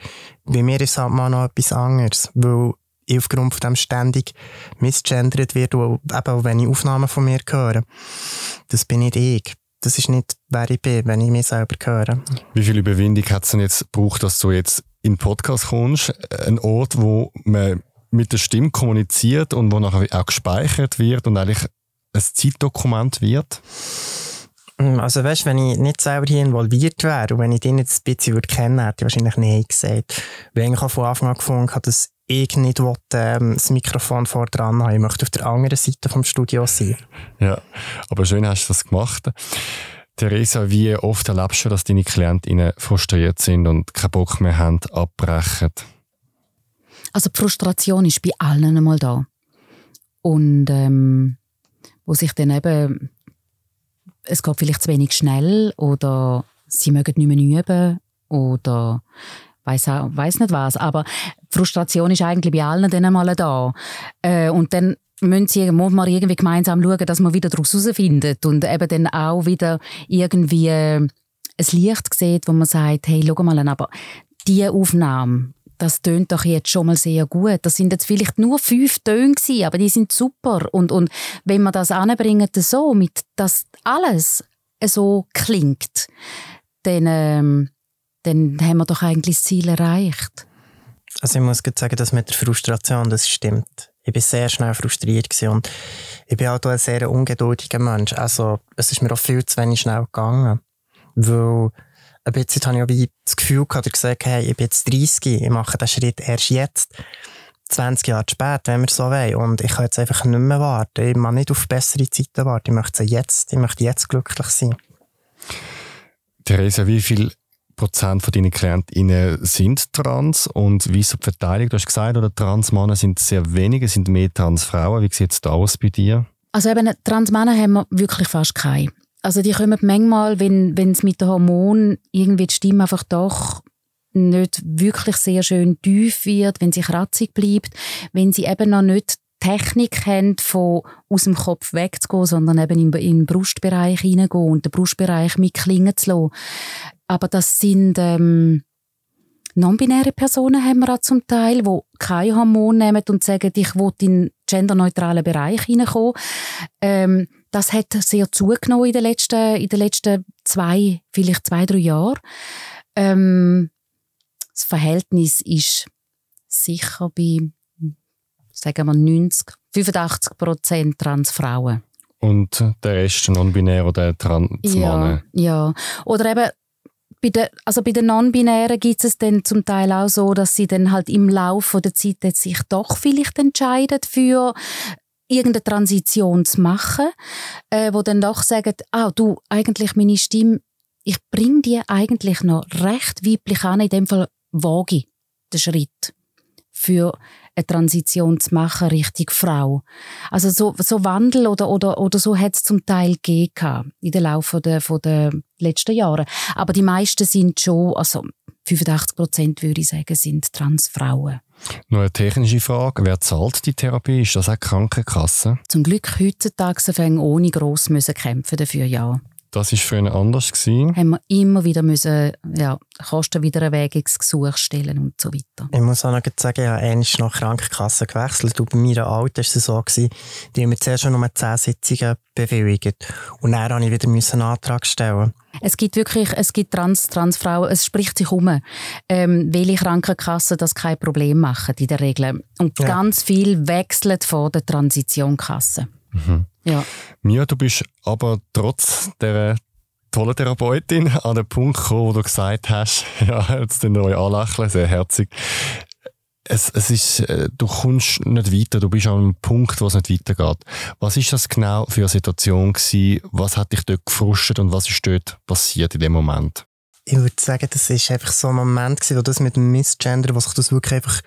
bei mir ist es halt mal noch etwas anderes, weil ich aufgrund von dem ständig misgendert wird, eben auch wenn ich Aufnahmen von mir höre. Das bin nicht ich. Das ist nicht, wer ich bin, wenn ich mich selber höre. Wie viel Überwindung hat es denn jetzt gebraucht, dass du jetzt in den Podcast kommst? Ein Ort, wo man mit der Stimme kommuniziert und wo nachher auch gespeichert wird und eigentlich ein Zeitdokument wird? Hm, also weißt, wenn ich nicht selber hier involviert wäre und wenn ich den jetzt ein bisschen würde kennen hätte ich wahrscheinlich Nein gesagt. Weil ich von Anfang an gefunden habe, dass ich nicht will, ähm, das Mikrofon vor dran haben. Ich möchte auf der anderen Seite vom Studio sein. Ja, aber schön hast du das gemacht. Theresa, wie oft erlebst du, dass deine KlientInnen frustriert sind und keinen Bock mehr haben, abbrechen? Also die Frustration ist bei allen einmal da. Und ähm, wo sich dann eben, es geht vielleicht zu wenig schnell oder sie mögen nicht mehr üben oder weiß weiß nicht was, aber Frustration ist eigentlich bei allen dann einmal da. Äh, und dann müssen sie muss man irgendwie gemeinsam schauen, dass man wieder daraus herausfindet und eben dann auch wieder irgendwie ein Licht sieht, wo man sagt, hey, schau mal, aber diese Aufnahme, das tönt doch jetzt schon mal sehr gut. Das sind jetzt vielleicht nur fünf Töne gewesen, aber die sind super. Und, und wenn man das anbringt so, mit dass alles so klingt, dann, ähm, dann haben wir doch eigentlich das Ziel erreicht. Also ich muss sagen, dass mit der Frustration, das stimmt. Ich bin sehr schnell frustriert und ich bin auch ein sehr ungeduldiger Mensch. Also es ist mir auch viel zu wenig schnell gegangen. Weil ein bisschen habe ich auch wie das Gefühl gehabt, gesagt, hey, ich bin jetzt 30, ich mache den Schritt erst jetzt. 20 Jahre später, wenn wir so wollen. Und ich kann jetzt einfach nicht mehr warten. Ich mag nicht auf bessere Zeiten warten. Ich möchte jetzt, ich möchte jetzt glücklich sein. Theresa, wie viel Prozent von deinen KlientInnen sind trans und wie ist die Verteilung? Du hast gesagt, oder Transmänner sind sehr wenige, sind mehr Transfrauen. Wie sieht es da aus bei dir? Also eben, Transmänner haben wir wirklich fast keine. Also die kommen manchmal, wenn es mit den Hormonen irgendwie die Stimme einfach doch nicht wirklich sehr schön tief wird, wenn sie kratzig bleibt, wenn sie eben noch nicht Technik haben, von aus dem Kopf wegzugehen, sondern eben in, in den Brustbereich hineingehen und den Brustbereich mitklingen zu lassen. Aber das sind ähm, non-binäre Personen haben wir auch zum Teil, die kein Hormon nehmen und sagen, ich will in den genderneutralen Bereich hineinkommen. Ähm, das hat sehr zugenommen in den letzten, in den letzten zwei, vielleicht zwei, drei Jahren. Ähm, das Verhältnis ist sicher bei, sagen wir, 90, 85 Prozent Transfrauen. Und der Rest non-binär oder Transmänner? Ja, ja. Oder eben bei den, also bei den Non-Binären gibt es dann zum Teil auch so, dass sie dann halt im Laufe der Zeit sich doch vielleicht entscheiden für irgendeine Transition zu machen, äh, wo dann doch sagen, ah, du, eigentlich meine Stimme, ich bringe die eigentlich noch recht weiblich an, in dem Fall wage ich den Schritt für eine Transition zu machen Richtung Frau. Also so, so Wandel oder, oder, oder so hat es zum Teil gegeben in den Laufe der, von der letzten Jahre. Aber die meisten sind schon, also 85 Prozent würde ich sagen, sind Transfrauen. Noch eine technische Frage. Wer zahlt die Therapie? Ist das auch die Krankenkasse? Zum Glück heutzutage fängt ohne gross müssen kämpfen dafür, ja. Das war früher anders. Gewesen. Haben wir immer wieder müssen, ja, Kostenwiedererwägungsgesuch stellen und so weiter. Ich muss auch noch sagen, ich habe einmal noch Krankenkasse gewechselt und bei mir Alten war es so, gewesen, die haben mir zuerst schon nur 10 Sitzungen bewilligt. Und dann musste ich wieder einen Antrag stellen. Es gibt wirklich, es gibt Trans, Transfrauen, es spricht sich um, ähm, welche Krankenkassen das kein Problem machen in der Regel. Und ja. ganz viel wechselt von der Transitionkasse. Mhm. Ja. Mia, du bist aber trotz der tollen Therapeutin an den Punkt gekommen, wo du gesagt hast, ja, jetzt den neuen anlächeln, sehr herzig. Es, es ist, äh, du kommst nicht weiter, du bist an einem Punkt, wo es nicht weitergeht. Was ist das genau für eine Situation gewesen? Was hat dich dort gefrustet und was ist dort passiert in dem Moment? Ich würde sagen, das ist einfach so ein Moment gewesen, wo das mit dem Missgender, wo sich das wirklich einfach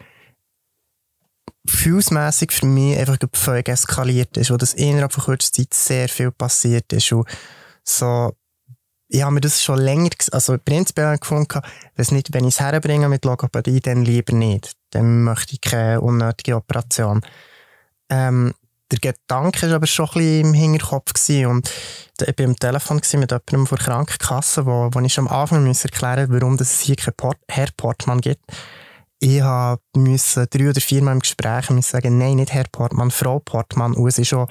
gefühlsmässig für mich einfach völlig eskaliert ist, wo das innerhalb von kurzer Zeit sehr viel passiert ist und so ich habe mir das schon länger, also prinzipiell gefunden, es nicht, wenn ich es herbringe mit Logopädie, dann lieber nicht. Dann möchte ich keine unnötige Operation. Ähm, der Gedanke war aber schon ein bisschen im Hinterkopf gewesen. und ich war am Telefon mit jemandem von der Krankenkasse, wo, wo ich schon am Anfang erklären musste, warum es hier kein Port Herr Portmann gibt ich musste drei oder viermal im Gespräch sagen, nein, nicht Herr Portmann, Frau Portmann. Und es ist schon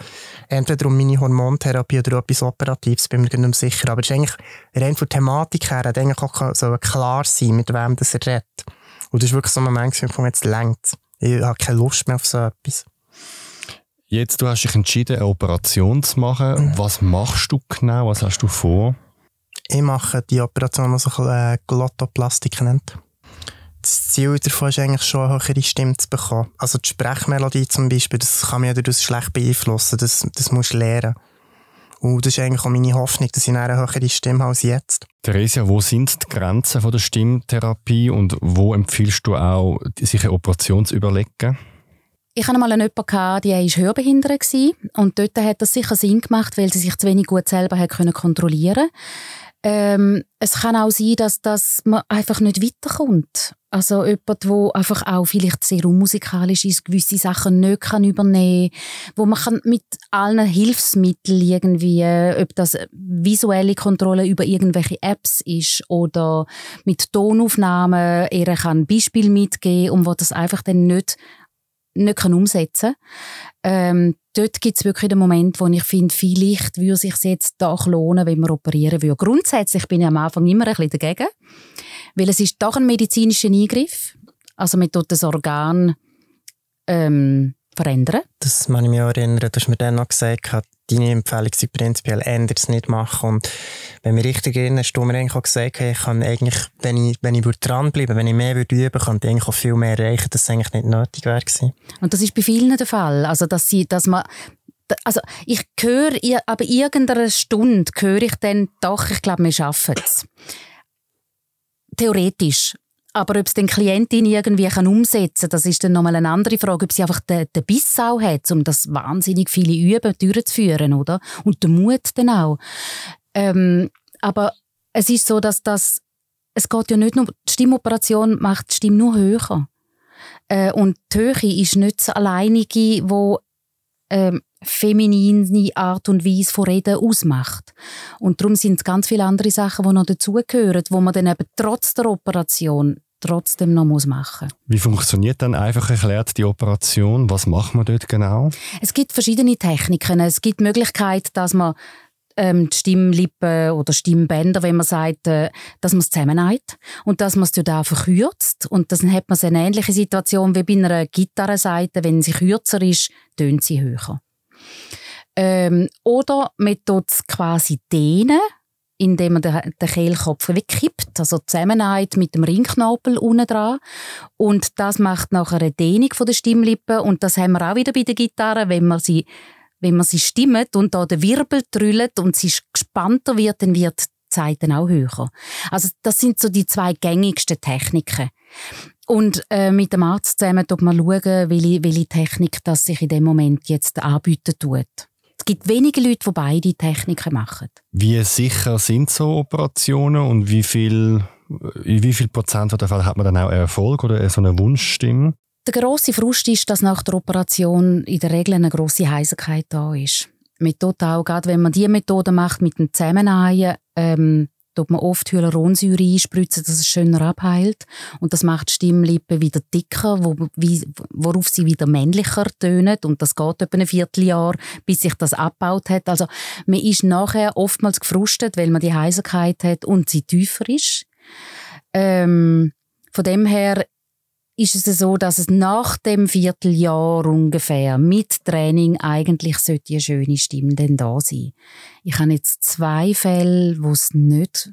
entweder um meine Hormontherapie oder etwas Operatives, bin mir nicht sicher. Aber es ist eigentlich rein von der Thematik her, eigentlich auch so klar sein, mit wem das er redet. Und das ist wirklich so ein Moment, wo jetzt längt. Ich habe keine Lust mehr auf so etwas. Jetzt, du hast dich entschieden, eine Operation zu machen. Mhm. Was machst du genau? Was hast du vor? Ich mache die Operation, die sich äh, Glottoplastik nennt das Ziel davon ist eigentlich schon, eine höhere Stimme zu bekommen. Also die Sprechmelodie zum Beispiel, das kann mich ja dadurch schlecht beeinflussen. Das, das musst du lernen. Und das ist eigentlich auch meine Hoffnung, dass ich eine höhere Stimme habe als jetzt. Theresia, wo sind die Grenzen von der Stimmtherapie und wo empfiehlst du auch, sich eine Operation zu überlegen? Ich hatte mal jemanden, gehabt, die war hörbehindert und dort hat das sicher Sinn gemacht, weil sie sich zu wenig gut selber kontrollieren konnte. Ähm, es kann auch sein, dass, dass man einfach nicht weiterkommt. Also jemand, der einfach auch vielleicht sehr unmusikalisch ist, gewisse Sachen nicht kann übernehmen kann, wo man kann mit allen Hilfsmitteln irgendwie, ob das visuelle Kontrolle über irgendwelche Apps ist oder mit Tonaufnahmen, er kann ein Beispiel mitgeben und wo das einfach dann nicht nicht kann umsetzen ähm, Dort gibt es wirklich den Moment, wo ich finde, vielleicht würde es sich jetzt doch lohnen, wenn man operieren würde. Grundsätzlich bin ich am Anfang immer ein bisschen dagegen, weil es ist doch ein medizinischer Eingriff. Also man tut das Organ ähm, verändern. Das kann ich mich auch erinnern, du hast mir dann noch gesagt, deine Empfehlung sei prinzipiell ändert nicht machen. Und wenn wir richtig erinnern, hast du mir eigentlich auch gesagt, ich kann eigentlich, wenn ich, wenn ich dranbleiben wenn ich mehr würde üben, könnte ich eigentlich auch viel mehr erreichen, dass es eigentlich nicht nötig wäre Und das ist bei vielen der Fall. Also, dass sie, dass man, also ich höre, aber irgendeiner Stunde höre ich dann doch, ich glaube, wir schaffen es. Theoretisch. Aber ob es den Klientin irgendwie kann umsetzen kann, das ist dann nochmal eine andere Frage, ob sie einfach den, den Biss auch hat, um das wahnsinnig viele Üben durchzuführen, oder? Und den Mut dann auch. Ähm, aber es ist so, dass das, es geht ja nicht nur, die Stimmoperation macht die Stimme nur höher. Äh, und die Höhe ist nicht das alleinige, wo ähm, feminine Art und Weise von Reden ausmacht. Und darum sind es ganz viele andere Sachen, die noch dazugehören, wo man dann eben trotz der Operation trotzdem noch muss machen Wie funktioniert dann einfach erklärt die Operation? Was macht man dort genau? Es gibt verschiedene Techniken. Es gibt die Möglichkeit, dass man ähm, die Stimmlippen oder Stimmbänder, wenn man sagt, äh, dass man es zusammennäht und dass man es dort auch verkürzt. Und dann hat man eine ähnliche Situation wie bei einer Gitarrenseite. Wenn sie kürzer ist, tönt sie höher. Ähm, oder man tut es quasi dehnen, indem man den, Kehlkopf wegkippt, also zusammenhält mit dem Ringknobel unten dran. Und das macht nachher eine Dehnung der Stimmlippen. Und das haben wir auch wieder bei der Gitarre, wenn man sie, wenn man sie stimmt und da der Wirbel trüllt und sie gespannter wird, dann wird die Zeiten auch höher. Also das sind so die zwei gängigsten Techniken. Und äh, mit dem Arzt zusammen schaut man schauen, welche, welche Technik das sich in dem Moment jetzt anbieten tut. Es gibt wenige Leute, die beide Techniken machen. Wie sicher sind so Operationen und wie viel, in wie viel Prozent der Fälle hat man dann auch Erfolg oder so eine Wunschstimme? Der grosse Frust ist, dass nach der Operation in der Regel eine grosse Heiserkeit da ist. Mit total, gerade wenn man diese Methode macht mit dem Zusammenhängen, ähm, tut man oft Hyaluronsäure einspritzen, dass es schöner abheilt. Und das macht die Stimmlippen wieder dicker, wo, wie, worauf sie wieder männlicher tönen. Und das geht etwa ein Vierteljahr, bis sich das abgebaut hat. Also man ist nachher oftmals gefrustet, weil man die Heiserkeit hat und sie tiefer ist. Ähm, von dem her ist es so, dass es nach dem Vierteljahr ungefähr mit Training eigentlich sollte eine schöne Stimme denn da sein. Ich habe jetzt zwei Fälle, wo es nicht,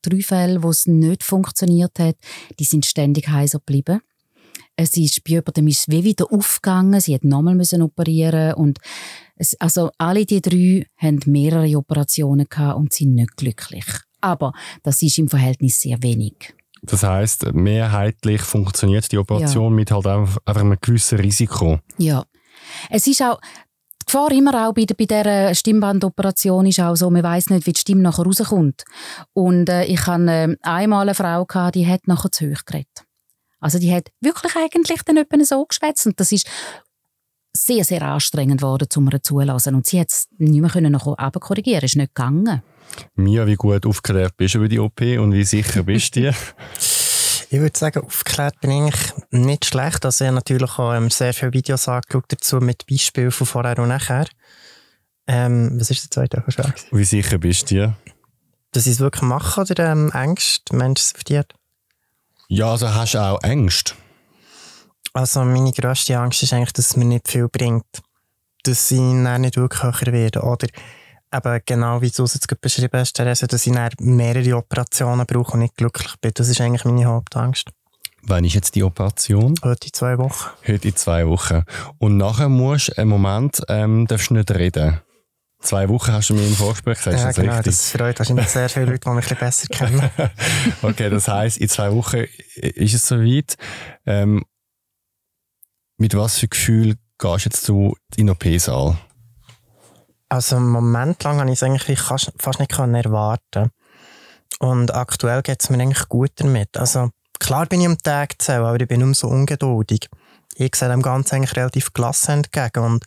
drei Fälle, wo es nicht funktioniert hat. Die sind ständig heiser geblieben. Es ist bei jemandem ist wie wieder aufgegangen. Sie hat nochmal müssen operieren und es, also alle die drei haben mehrere Operationen gehabt und sind nicht glücklich. Aber das ist im Verhältnis sehr wenig. Das heißt, mehrheitlich funktioniert die Operation ja. mit halt einfach, einfach einem gewissen Risiko. Ja. Es ist auch, die Gefahr immer auch bei, bei dieser Stimmbandoperation ist auch so, man weiß nicht, wie die Stimme nachher rauskommt. Und äh, ich hatte äh, einmal eine Frau, gehabt, die hat nachher zu hoch geredet. Also die hat wirklich eigentlich dann jemanden so geschwätzt und das ist sehr, sehr anstrengend geworden, um ihr zulassen. Und sie hat es nicht mehr können noch korrigieren, ist nicht gegangen. Mia, wie gut aufgeklärt bist du über die OP und wie sicher bist du dir? Ich würde sagen, aufgeklärt bin ich nicht schlecht. Also ich habe natürlich auch ähm, sehr viele Videos angeschaut dazu mit Beispielen von vorher und nachher. Ähm, was ist der zweite Frage? Wie sicher bist du dir? Dass ich es wirklich mache oder ähm, Ängste, Menschen auf dir? Ja, also hast du auch Ängste? Also meine grösste Angst ist eigentlich, dass es mir nicht viel bringt. Dass ich dann nicht wirklich höher werde. Oder eben genau wie du es jetzt beschrieben hast, Therese, dass ich mehrere Operationen brauche und nicht glücklich bin. Das ist eigentlich meine Hauptangst. Wann ist jetzt die Operation? Heute in zwei Wochen. Heute in zwei Wochen. Und nachher musst du einen Moment, ähm, darfst nicht reden. Zwei Wochen hast du mir im Vorgespräch gesagt, ja, das genau, richtig? das freut wahrscheinlich sehr viele Leute, die mich ein bisschen besser kennen. okay, das heisst, in zwei Wochen ist es soweit. Ähm, mit was für Gefühl gehst jetzt du in den OP-Saal? Also einen Moment lang habe ich es eigentlich fast nicht erwarten Und aktuell geht es mir eigentlich gut damit. Also klar bin ich am Tag zählen, aber ich bin umso ungeduldig. Ich sehe dem Ganzen eigentlich relativ gelassen entgegen und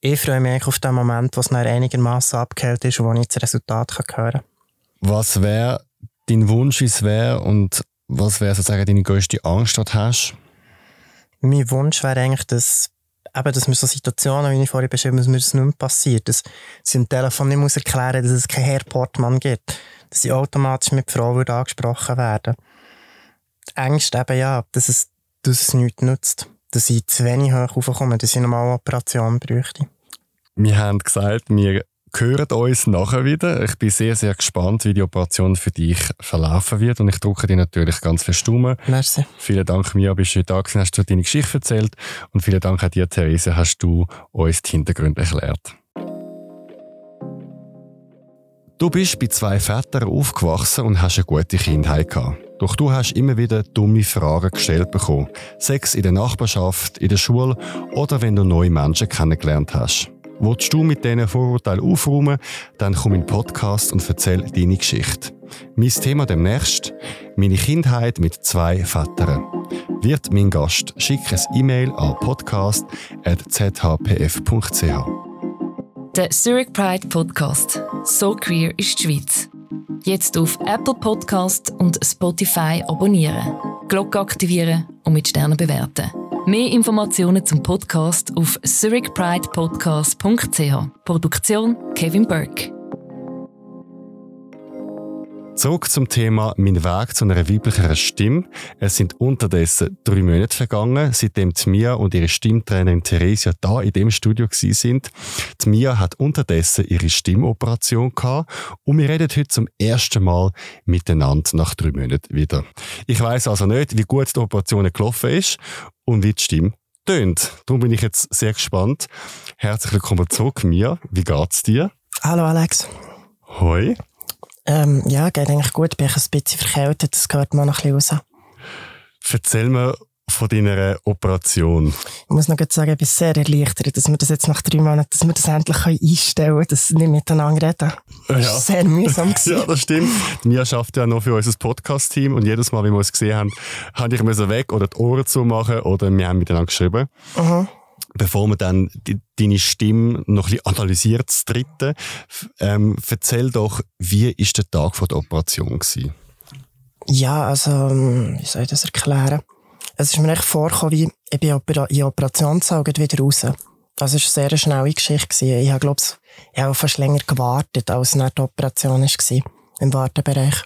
ich freue mich eigentlich auf den Moment, wo es dann einigermaßen abgehält ist und wo ich das Resultat kann hören kann. Was wäre dein Wunsch, wie es wäre und was wäre sozusagen deine grösste Angst, die du hast? Mein Wunsch wäre eigentlich, dass eben, dass mir so Situationen, wie ich vorhin beschrieben habe, dass mir das nicht mehr passiert. Dass sie im Telefon nicht muss erklären dass es keinen Herr Portmann gibt. Dass sie automatisch mit Frau würde angesprochen werden. Die Ängste eben, ja, dass es, dass es nichts nützt. Dass ich zu wenig hoch raufkomme, dass ich eine normale Operation bräuchte. Wir haben gesagt, wir hören uns nachher wieder. Ich bin sehr, sehr gespannt, wie die Operation für dich verlaufen wird und ich drücke dir natürlich ganz fest Daumen. Merci. Vielen Dank, Mia, bist du heute da gewesen, hast du deine Geschichte erzählt und vielen Dank an dir, Therese, hast du uns die Hintergründe erklärt. Du bist bei zwei Vätern aufgewachsen und hast eine gute Kindheit gehabt. Doch du hast immer wieder dumme Fragen gestellt bekommen. Sex in der Nachbarschaft, in der Schule oder wenn du neue Menschen kennengelernt hast. Willst du mit diesen Vorurteilen aufräumen, dann komm in den Podcast und erzähl deine Geschichte. Mein Thema demnächst, meine Kindheit mit zwei Vätern. Wird mein Gast, schick ein E-Mail an podcast.zhpf.ch. Der Zurich Pride Podcast. So queer ist die Schweiz. Jetzt auf Apple Podcast und Spotify abonnieren, Glocke aktivieren und mit Sternen bewerten. Mehr Informationen zum Podcast auf zurichpridepodcast.ch. Produktion Kevin Burke. Zurück zum Thema «Mein Weg zu einer weiblicheren Stimme». Es sind unterdessen drei Monate vergangen, seitdem Mia und ihre Stimmtrainerin Theresia da in dem Studio sind. Mia hat unterdessen ihre Stimmoperation gehabt und wir reden heute zum ersten Mal miteinander nach drei Monaten wieder. Ich weiß also nicht, wie gut die Operation gelaufen ist und wie die Stimme tönt. Darum bin ich jetzt sehr gespannt. Herzlich willkommen zurück, Mia. Wie geht's dir? Hallo Alex. Hoi. Ähm, ja, geht eigentlich gut. Bin ich ein bisschen verkältet, das gehört mir noch ein bisschen raus. Erzähl mir von deiner Operation. Ich muss noch sagen, ich bin sehr erleichtert, dass wir das jetzt nach drei Monaten, dass wir das endlich einstellen können, dass wir nicht miteinander reden. Das Ja. war sehr mühsam. Ja, das stimmt. Mia schafft ja noch für unser Podcast-Team und jedes Mal, wenn wir uns gesehen haben, habe ich müssen weg oder die Ohren zumachen oder wir haben miteinander geschrieben. Mhm. Bevor wir dann die, deine Stimme noch ein bisschen analysiert, das dritte, ähm, erzähl doch, wie ist der Tag vor der Operation gewesen? Ja, also, ähm, wie soll ich das erklären? Es ist mir echt vorgekommen, wie ich bin in den Operationssaal wieder raus. Also, es war eine sehr schnelle Geschichte. gewesen. Ich habe, glaube ich, habe fast länger gewartet, als nach der Operation war, im Wartebereich.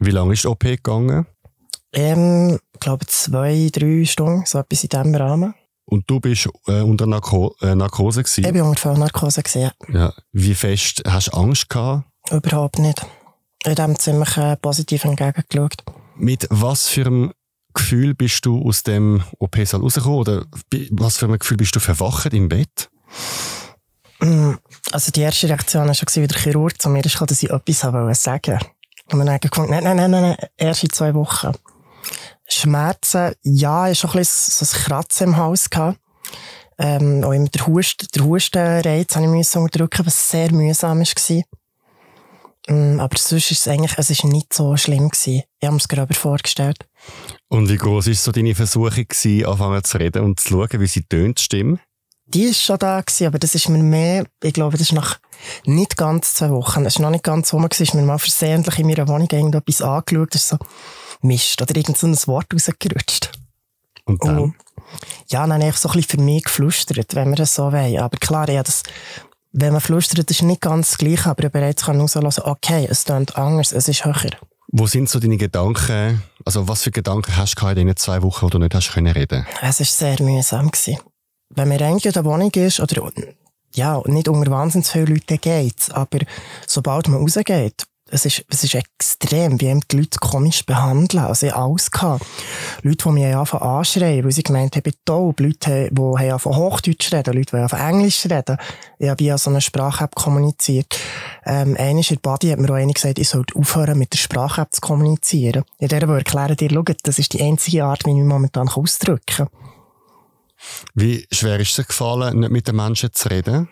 Wie lange ist die OP gegangen? Ähm, ich glaube, zwei, drei Stunden, so etwas in diesem Rahmen. Und du bist äh, unter Narko äh, Narkose gewesen? Ich war unter Vollnarkose. gewesen, Ja. Wie fest hast du Angst gehabt? Ja. Überhaupt nicht. Ich habe ziemlich äh, positiv entgegengeschaut. Mit was für einem Gefühl bist du aus dem OP-Saal rausgekommen? Oder was für einem Gefühl bist du verwacht im Bett? Mm, Also die erste Reaktion war schon, wie der Chirurg zu mir kam, dass ich etwas wollte sagen. Und dann habe ich gefunden, nein, nein, nein, nein, erst in zwei Wochen. Schmerzen, ja, ich hatte schon ein bisschen so ein Kratzen im Hals. Gehabt. Ähm, auch immer der, Hust, der Hustenreiz habe ich unterdrücken, was sehr mühsam war. Ähm, aber sonst ist es eigentlich, es ist nicht so schlimm gewesen. Ich habe mir es gerade vorgestellt. Und wie groß war so deine Versuchung gewesen, anfangen zu reden und zu schauen, wie sie tönt, die Stimme? Die ist schon da gewesen, aber das ist mir mehr, ich glaube, das ist nach nicht ganz zwei Wochen, es ist noch nicht ganz rum gewesen, ist mir mal versehentlich in meiner Wohnung irgendetwas angeschaut, das ist so Mist oder irgend so ein Wort rausgerutscht. Und dann? Und, ja, dann habe ich so ein bisschen für mich geflüstert, wenn wir das so wollen. Aber klar, ja, das, wenn man flüstert, ist nicht ganz das Gleiche, aber bereits kann rauslassen, okay, es klingt anders, es ist höher. Wo sind so deine Gedanken, also was für Gedanken hast du in diesen zwei Wochen, wo du nicht hast können reden? Es war sehr mühsam. Gewesen. Wenn man eigentlich in der Wohnung ist, oder ja, nicht unter wahnsinnig viele Leute geht, aber sobald man rausgeht, es ist, es ist extrem, wie die Leute komisch behandeln. Also ich hatte alles. Gehabt. Leute, die mich anfangen anschreien, weil sie gemeint haben, ich bin taub. Leute, die anfangen Hochdeutsch reden, Leute, die anfangen Englisch reden. Ich habe via so eine Sprache-App kommuniziert. Ähm, einmal in der Body hat mir auch einer gesagt, ich sollte aufhören, mit der Sprache-App zu kommunizieren. Ich der will erklären dir, schau, das ist die einzige Art, wie ich mich momentan ausdrücken kann. Wie schwer ist es dir gefallen, nicht mit den Menschen zu reden?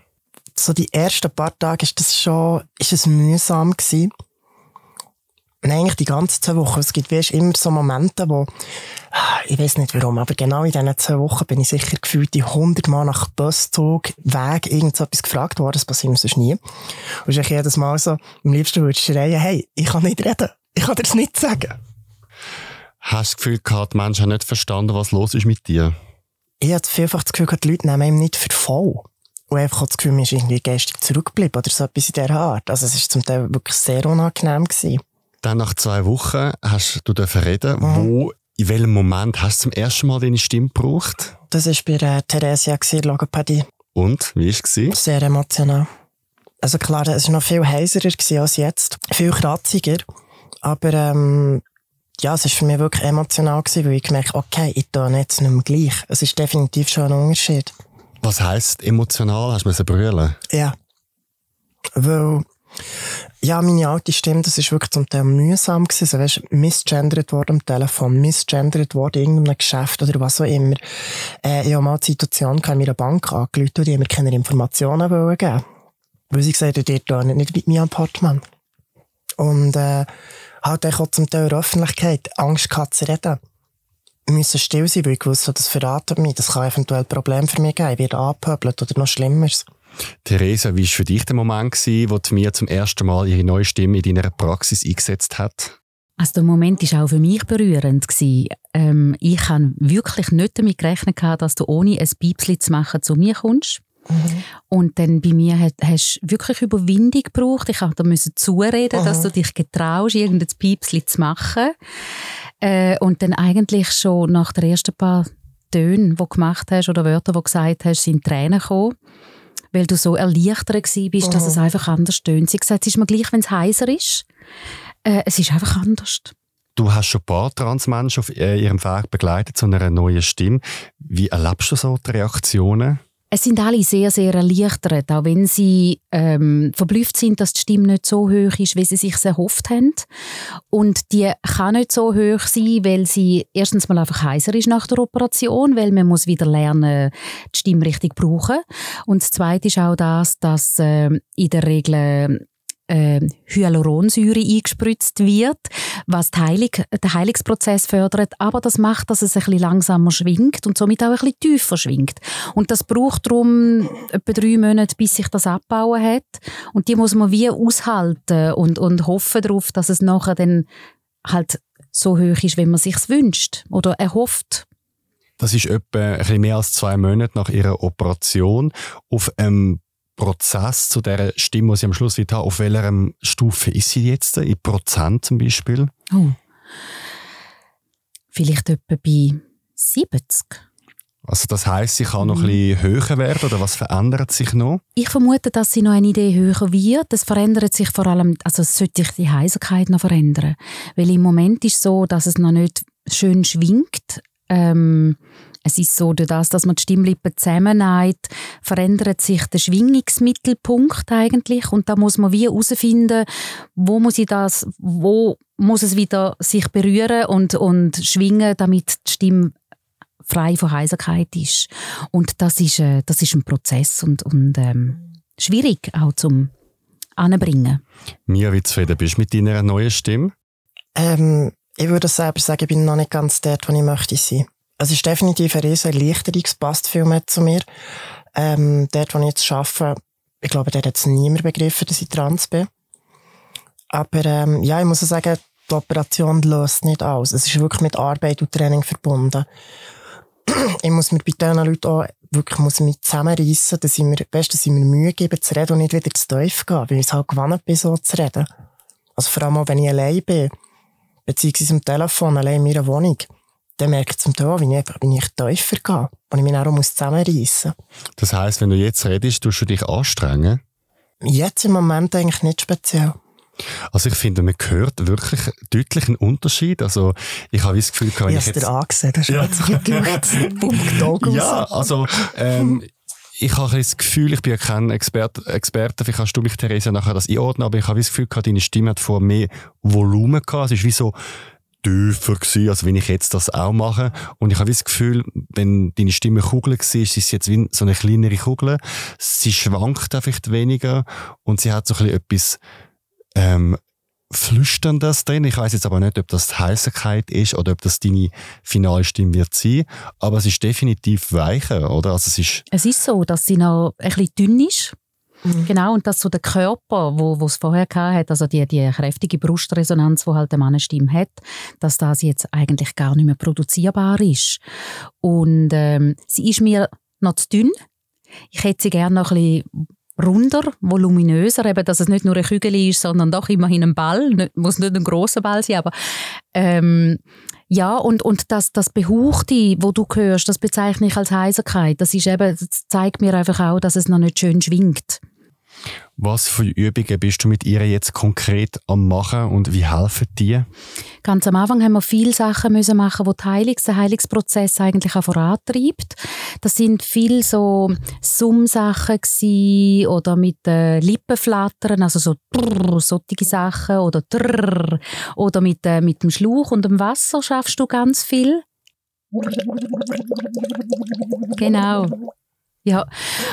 So die ersten paar Tage ist das schon, ist es mühsam gewesen. Und eigentlich die ganze zwei Wochen. Es gibt weißt, immer so Momente, wo, ich weiß nicht warum, aber genau in diesen zwei Wochen bin ich sicher gefühlt die hundertmal nach Buszug, Weg, irgend so etwas gefragt worden. Das passiert mir sonst nie. Und ich jedes Mal so, am liebsten würde ich schreien, hey, ich kann nicht reden. Ich kann dir das nicht sagen. Hast du das Gefühl gehabt, die Menschen haben nicht verstanden, was los ist mit dir? Ich hatte vielfach das Gefühl, die Leute nehmen ihn nicht für voll. Und einfach das Gefühl, man ist irgendwie geistig zurückgeblieben oder so etwas in dieser Art. Also es war zum Teil wirklich sehr unangenehm. Gewesen. Dann nach zwei Wochen hast du reden. Mhm. Wo, in welchem Moment hast du zum ersten Mal deine Stimme gebraucht? Das war bei äh, Theresia, Logopädie. Und, wie war es? Sehr emotional. Also klar, es war noch viel heiserer als jetzt. Viel kratziger. Aber ähm, ja, es war für mich wirklich emotional, gewesen, weil ich gemerkt okay, ich tue jetzt nicht mehr gleich. Es ist definitiv schon ein Unterschied. Was heisst emotional? Hast du müssen brüllen? Ja. Weil ja, meine alte Stimme, das ist wirklich zum Teil mühsam gewesen. Also, weißt, misgendert worden am Telefon, misgendert worden in irgendeinem Geschäft oder was auch immer. Äh, ich habe mal die Situation in meiner Bank angerufen und die mir keine Informationen wollen geben. Weil sie gesagt haben, ihr tut nicht mit mir am Portemonnaie. Und, äh, halt auch zum Teil in der Öffentlichkeit Angst gehabt zu reden. Müssen still sein, weil ich wusste, das verratet mich. Das kann eventuell ein Problem für mich geben. Ich werde angepöbelt oder noch Schlimmeres. Theresa, wie war für dich der Moment, gewesen, wo die mir zum ersten Mal ihre neue Stimme in deiner Praxis eingesetzt hat? Also der Moment war auch für mich berührend. Ähm, ich habe wirklich nicht damit gerechnet, dass du ohne ein Piepsli zu machen zu mir kommst. Mhm. Und dann bei mir hast du wirklich Überwindung gebraucht. Ich musste zureden, mhm. dass du dich getraust, irgendein Piepsli zu machen. Äh, und dann eigentlich schon nach den ersten paar Tönen, die du gemacht hast, oder Wörter, die du gesagt hast, sind Tränen gekommen weil du so erleichtert bist, mhm. dass es einfach anders tönt. Sie gesagt, es ist mir gleich, wenn es heiser ist. Äh, es ist einfach anders. Du hast schon ein paar Transmenschen auf äh, ihrem Weg begleitet zu einer neuen Stimme. Wie erlebst du so die Reaktionen? Es sind alle sehr, sehr erleichtert, auch wenn sie ähm, verblüfft sind, dass die Stimme nicht so hoch ist, wie sie sich erhofft haben. Und die kann nicht so hoch sein, weil sie erstens mal einfach heiser ist nach der Operation, weil man muss wieder lernen, die Stimme richtig brauchen. Und das Zweite ist auch das, dass äh, in der Regel äh, Hyaluronsäure eingespritzt wird, was Heilung, den Heilungsprozess fördert, aber das macht, dass es ein bisschen langsamer schwingt und somit auch ein bisschen tiefer schwingt. Und das braucht darum etwa drei Monate, bis sich das abbauen hat. Und die muss man wie aushalten und, und hoffen darauf, dass es nachher dann halt so hoch ist, wie man sich wünscht oder erhofft. Das ist etwa ein bisschen mehr als zwei Monate nach ihrer Operation. Auf einem Prozess zu der Stimme, die sie am Schluss wieder haben, auf welcher Stufe ist sie jetzt? In Prozent zum Beispiel? Oh. Vielleicht etwa bei 70. Also das heißt, sie kann noch ein bisschen höher werden oder was verändert sich noch? Ich vermute, dass sie noch eine Idee höher wird. Es verändert sich vor allem, also es sollte sich die Heiserkeit noch verändern, weil im Moment ist es so, dass es noch nicht schön schwingt. Ähm, es ist so, dass, dass man die Stimmlippen zusammennäht, verändert sich der Schwingungsmittelpunkt eigentlich und da muss man wie herausfinden, wo muss ich das, wo muss es wieder sich berühren und, und schwingen, damit die Stimme frei von Heiserkeit ist. Und das ist, äh, das ist ein Prozess und, und ähm, schwierig auch zum anbringen. Mia, wie zufrieden bist du mit deiner neuen Stimme? Ähm, ich würde selber sagen, ich bin noch nicht ganz dort, wo ich möchte sein. Es ist definitiv eine riesige Erleichterung, es passt viel mehr zu mir. Ähm, dort, wo ich jetzt arbeite, ich glaube, dort hat es niemand begriffen, dass ich trans bin. Aber ähm, ja, ich muss sagen, die Operation löst nicht alles. Es ist wirklich mit Arbeit und Training verbunden. ich muss mir bei diesen Leuten auch wirklich muss mich zusammenreissen, dass ich mir, weißt, dass ich mir Mühe gebe zu reden und nicht wieder zu tief gehe, weil ich es halt gewohnt bin, so zu reden. Also vor allem auch, wenn ich allein bin, beziehungsweise am Telefon, allein in meiner Wohnung, dann merke ich zum Teil, wie ich, wie ich tiefer gehe und ich mich auch muss zusammenreissen muss. Das heisst, wenn du jetzt redest, tust du dich anstrengen? Jetzt im Moment eigentlich nicht speziell. Also ich finde, man hört wirklich deutlich einen Unterschied. Also ich habe das Gefühl, wenn ich, ich jetzt... dir angesehen, das ja. hat Ja, also ähm, ich habe das Gefühl, ich bin ja kein Experte, Experte vielleicht kannst du mich, Theresa, nachher das einordnen, aber ich habe das Gefühl, deine Stimme hat vor mehr Volumen gehabt. Es ist wie so tiefer gewesen, als wenn ich jetzt das auch mache. Und ich habe das Gefühl, wenn deine Stimme Kugel war, ist es jetzt wie so eine kleinere Kugel. Sie schwankt einfach weniger und sie hat so ein bisschen etwas ähm, Flüsterndes drin. Ich weiß jetzt aber nicht, ob das Heißigkeit ist oder ob das deine finale Stimme wird sein. Aber es ist definitiv weicher, oder? Also es, ist es ist so, dass sie noch ein bisschen dünn ist. Mhm. Genau, und dass so der Körper, wo, es vorher hat, also die, die kräftige Brustresonanz, die halt eine Mannenstimme hat, dass das jetzt eigentlich gar nicht mehr produzierbar ist. Und ähm, sie ist mir noch zu dünn. Ich hätte sie gerne noch ein runder, voluminöser, eben, dass es nicht nur ein Kügel ist, sondern doch immerhin ein Ball. Nicht, muss nicht ein großer Ball sein, aber ähm, ja, und, und das, das Behauchte, wo du hörst, das bezeichne ich als Heiserkeit. Das, ist eben, das zeigt mir einfach auch, dass es noch nicht schön schwingt. Was für Übungen bist du mit ihr jetzt konkret am machen und wie helfen die? Ganz am Anfang haben wir viele Sachen müssen machen, wo Heilungs-, der Heilungsprozess eigentlich auch vorantreibt. Das sind viel so Summsachen oder mit äh, Lippenflattern, also so trrr, solche Sachen oder trrr, oder mit, äh, mit dem Schlauch und dem Wasser schaffst du ganz viel. Genau. Ja,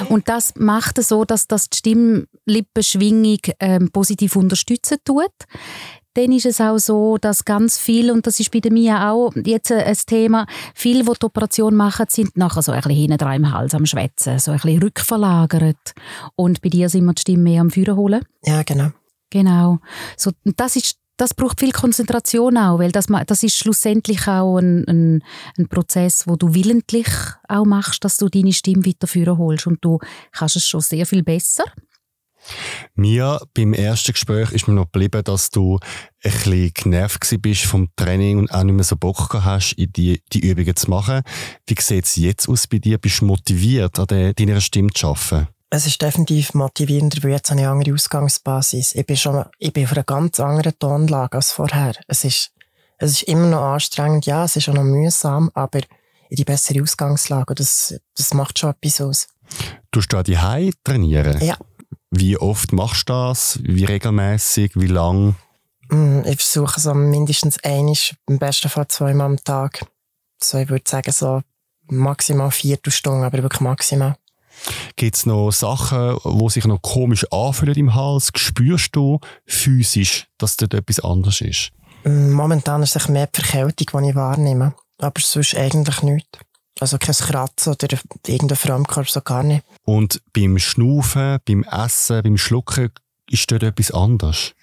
und das macht es so, dass das die Stimmlippenschwingung ähm, positiv unterstützen tut. Dann ist es auch so, dass ganz viel, und das ist bei mir auch jetzt ein Thema, viele, die die Operation machen, sind nachher so ein bisschen hinten dran im Hals am Schwätzen, so ein bisschen rückverlagert. Und bei dir sind wir die Stimme mehr am Führer holen. Ja, genau. Genau. So, das ist das braucht viel Konzentration auch, weil das, das ist schlussendlich auch ein, ein, ein, Prozess, wo du willentlich auch machst, dass du deine Stimme weiter holst und du kannst es schon sehr viel besser. Mir beim ersten Gespräch ist mir noch geblieben, dass du ein bisschen genervt bist vom Training und auch nicht mehr so Bock hast, in die, die Übungen zu machen. Wie sieht es jetzt aus bei dir? Bist du motiviert, an deiner Stimme zu arbeiten? Es ist definitiv motivierender, weil jetzt eine andere Ausgangsbasis. Ich bin schon, ich bin auf einer ganz anderen Tonlage als vorher. Es ist, es ist immer noch anstrengend, ja, es ist auch noch mühsam, aber in die bessere Ausgangslage. Das, das macht schon etwas aus. Du du die Hause trainieren? Ja. Wie oft machst du das? Wie regelmäßig? Wie lang? Mm, ich versuche so mindestens einisch, im besten Fall zweimal am Tag. So, ich würde sagen, so maximal vier Stunden, aber wirklich maximal. Gibt es noch Sachen, die sich noch komisch anfühlen im Hals? Spürst du physisch, dass dort etwas anders ist? Mm, momentan ist es mehr die Verkältung, die ich wahrnehme. Aber sonst eigentlich nichts. Also kein Kratzen oder irgendein Fremdkörper, so gar nicht. Und beim Schnaufen, beim Essen, beim Schlucken, ist dort etwas anders?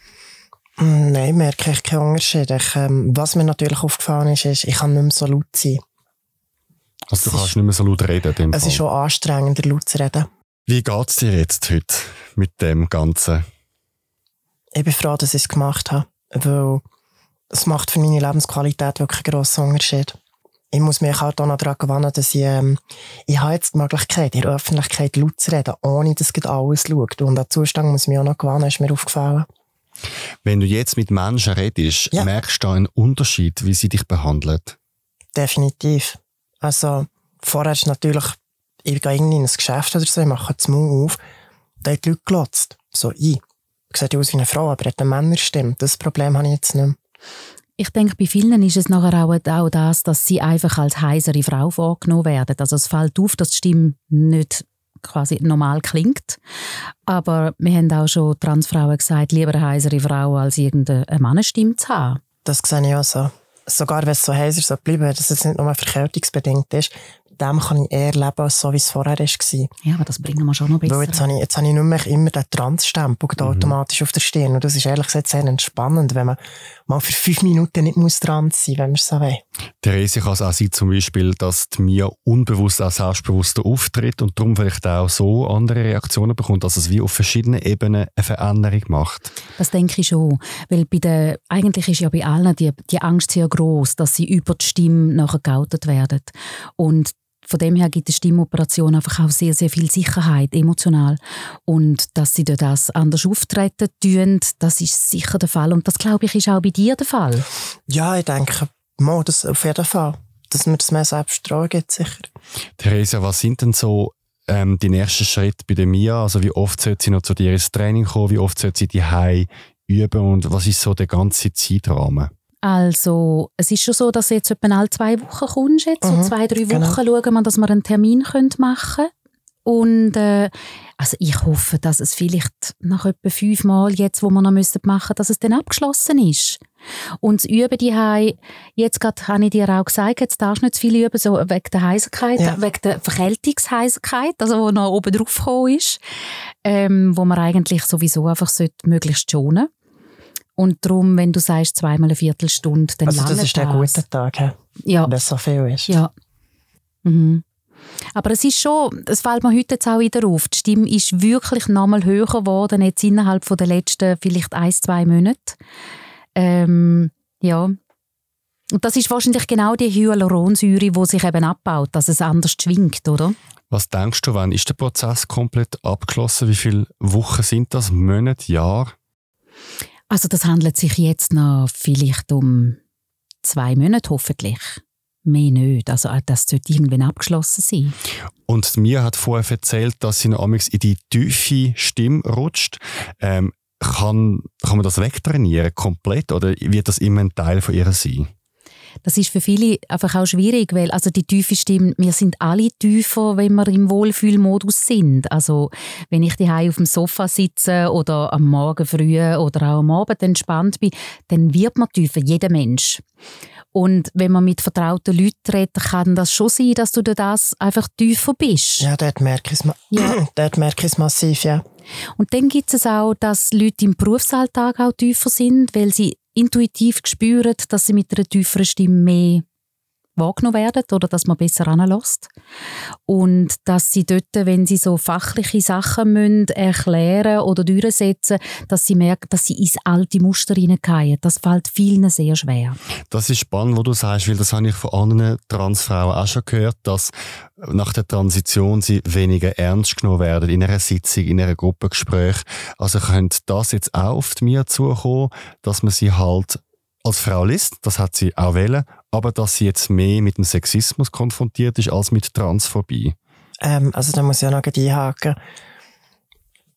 Mm, nein, merke ich keinen Unterschied. Ich, ähm, was mir natürlich aufgefallen ist, ist, ich kann nicht mehr so laut sein. Also du kannst ist, nicht mehr so laut reden. Es Fall. ist schon anstrengender, laut zu reden. Wie geht es dir jetzt heute mit dem Ganzen? Ich bin froh, dass ich es gemacht habe, weil es macht für meine Lebensqualität wirklich einen grossen Unterschied. Ich muss mich halt auch noch daran gewöhnen, dass ich, ähm, ich habe jetzt die Möglichkeit, in der Öffentlichkeit laut zu reden, ohne dass es alles schaut. Und an Zustand muss ich mich auch noch gewöhnen, ist mir aufgefallen. Wenn du jetzt mit Menschen redest, ja. merkst du einen Unterschied, wie sie dich behandeln? Definitiv. Also, vorher ist natürlich, ich gehe irgendwie in ein Geschäft oder so, ich mache das Maul auf, da hat die Leute gelotzt. So, ich. Sieht aus wie eine Frau, aber hat eine Männerstimme. Das Problem habe ich jetzt nicht mehr. Ich denke, bei vielen ist es nachher auch, auch das, dass sie einfach als heisere Frau vorgenommen werden. Also es fällt auf, dass die Stimme nicht quasi normal klingt. Aber wir haben auch schon Transfrauen gesagt, lieber eine heisere Frau als irgendeine Mannenstimme zu haben. Das sehe ich auch so. Sogar wenn es so heiser so bleiben, dass es nicht nur verkältungsbedingt ist, dem kann ich eher leben, als so wie es vorher war. Ja, aber das bringen wir schon noch besser. Weil jetzt habe ich, jetzt habe ich nicht mehr immer den Transstempel mhm. automatisch auf der Stirn. Und das ist ehrlich gesagt sehr entspannend, wenn man mal für fünf Minuten nicht muss dran sein muss, wenn man es so will. Therese kann es auch sein, zum Beispiel, dass die Mia unbewusst auch selbstbewusster auftritt und darum vielleicht auch so andere Reaktionen bekommt, dass es wie auf verschiedenen Ebenen eine Veränderung macht. Das denke ich schon. Weil bei der, eigentlich ist ja bei allen die, die Angst sehr groß, dass sie über die Stimme nachher geoutet werden. Und von dem her gibt die Stimmoperation einfach auch sehr, sehr viel Sicherheit, emotional. Und dass sie das anders auftreten tun, das ist sicher der Fall. Und das, glaube ich, ist auch bei dir der Fall. Ja, ich denke, mal, das auf jeden Fall. Dass mir das mehr Selbstvertrauen gibt, sicher. Theresa, was sind denn so ähm, die nächsten Schritte bei der Mia? Also wie oft sollte sie noch zu dir ins Training kommen? Wie oft sollte sie die üben? Und was ist so der ganze Zeitrahmen? Also, es ist schon so, dass jetzt etwa alle zwei Wochen kommst. Jetzt. Mhm, so zwei, drei genau. Wochen schauen wir, dass wir einen Termin machen können. Und äh, also ich hoffe, dass es vielleicht nach etwa fünf Mal jetzt, wo wir noch müssen machen, dass es dann abgeschlossen ist. Und das Üben die jetzt gerade habe ich dir auch gesagt, jetzt darfst du nicht zu viel üben, so wegen der Heiserkeit, ja. wegen der Verkältungsheiserkeit, also wo noch oben drauf gekommen ist, ähm, wo man eigentlich sowieso einfach möglichst schonen und darum, wenn du sagst, zweimal eine Viertelstunde, dann Also das ist der gute Tag, he? ja. wenn es so viel ist. Ja. Mhm. Aber es ist schon, es fällt mir heute jetzt auch wieder auf, die Stimme ist wirklich nochmal höher geworden, jetzt innerhalb von der letzten vielleicht ein, zwei Monate. Ähm, ja. Und das ist wahrscheinlich genau die Hyaluronsäure, die sich eben abbaut, dass es anders schwingt, oder? Was denkst du, wann ist der Prozess komplett abgeschlossen? Wie viele Wochen sind das? Monate, Jahre? Also das handelt sich jetzt noch vielleicht um zwei Monate hoffentlich. Mehr nicht. Also äh, das sollte irgendwann abgeschlossen sein. Und mir hat vorher erzählt, dass sie noch in die tiefe Stimme rutscht. Ähm, kann, kann man das wegtrainieren komplett oder wird das immer ein Teil von ihr sein? Das ist für viele einfach auch schwierig, weil also die tiefe Stimme, wir sind alle tiefer, wenn wir im Wohlfühlmodus sind. Also wenn ich die auf dem Sofa sitze oder am Morgen früh oder auch am Abend entspannt bin, dann wird man tiefer, jeder Mensch. Und wenn man mit vertrauten Leuten redet, kann das schon sein, dass du das einfach tiefer bist. Ja, dort merke ich es, ja. dort merke ich es massiv, ja. Und dann gibt es auch, dass Leute im Berufsalltag auch tiefer sind, weil sie intuitiv spüren, dass sie mit einer tieferen Stimme mehr wahrgenommen werden oder dass man besser anlässt. Und dass sie dort, wenn sie so fachliche Sachen müssen erklären oder durchsetzen, dass sie merken, dass sie ins alte Muster hineingehen. Das fällt vielen sehr schwer. Das ist spannend, was du sagst, weil das habe ich von anderen Transfrauen auch schon gehört, dass nach der Transition sie weniger ernst genommen werden in einer Sitzung, in einem Gruppengespräch. Also könnte das jetzt auch auf mir zukommen, dass man sie halt als Frau liest, das hat sie auch wählen, aber dass sie jetzt mehr mit dem Sexismus konfrontiert ist als mit Transphobie. Ähm, also da muss ich ja noch einhaken.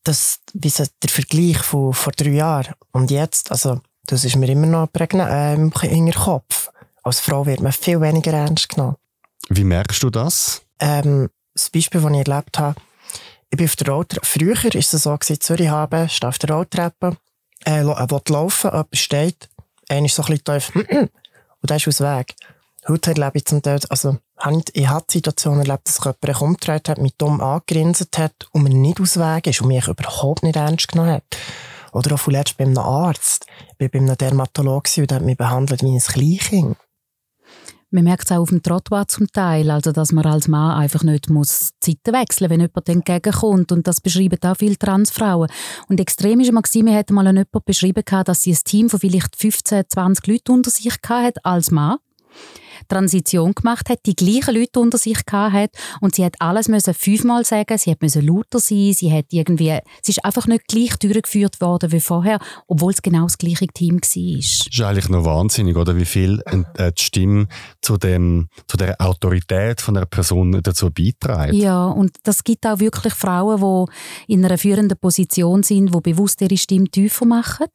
Das, wie so, der Vergleich von vor drei Jahren und jetzt, also das ist mir immer noch prägnant äh, im Hinterkopf. Als Frau wird man viel weniger ernst genommen. Wie merkst du das? Ähm, das Beispiel, das ich erlebt habe, ich bin auf der Rolltreppe, früher war es so, in Zürich habe, stehe auf der Rolltreppe, äh, will laufen, jemand steht, einer ist so ein bisschen tief, und der ist aus Weg. Heute erlebe ich zum Teil, also, ich habe die Situation erlebt, dass jemand umgedreht hat, mit dumm angegrinset hat und mir nicht aus Weg ist und mich überhaupt nicht ernst genommen hat. Oder auch zuletzt bei einem Arzt. Ich war bei einem Dermatologen und der hat mich behandelt wie ein Kleinkind. Man merkt es auch auf dem Trottoir zum Teil, also dass man als Mann einfach nicht muss Zeiten wechseln wenn jemand entgegenkommt. Und das beschreiben auch viele Transfrauen. Und extrem mal, wir hatten mal jemand beschrieben, dass sie ein Team von vielleicht 15, 20 Leuten unter sich hatte als Mann. Transition gemacht hat, die gleichen Leute unter sich hat und sie hat alles müssen fünfmal sagen, sie hat müssen lauter sein, sie hat irgendwie, sie ist einfach nicht gleich durchgeführt worden wie vorher, obwohl es genau das gleiche Team war. Das ist eigentlich noch wahnsinnig, oder? Wie viel äh, die Stimme zu, dem, zu der Autorität von einer Person dazu beiträgt. Ja, und das gibt auch wirklich Frauen, die in einer führenden Position sind, die bewusst ihre Stimme tiefer machen.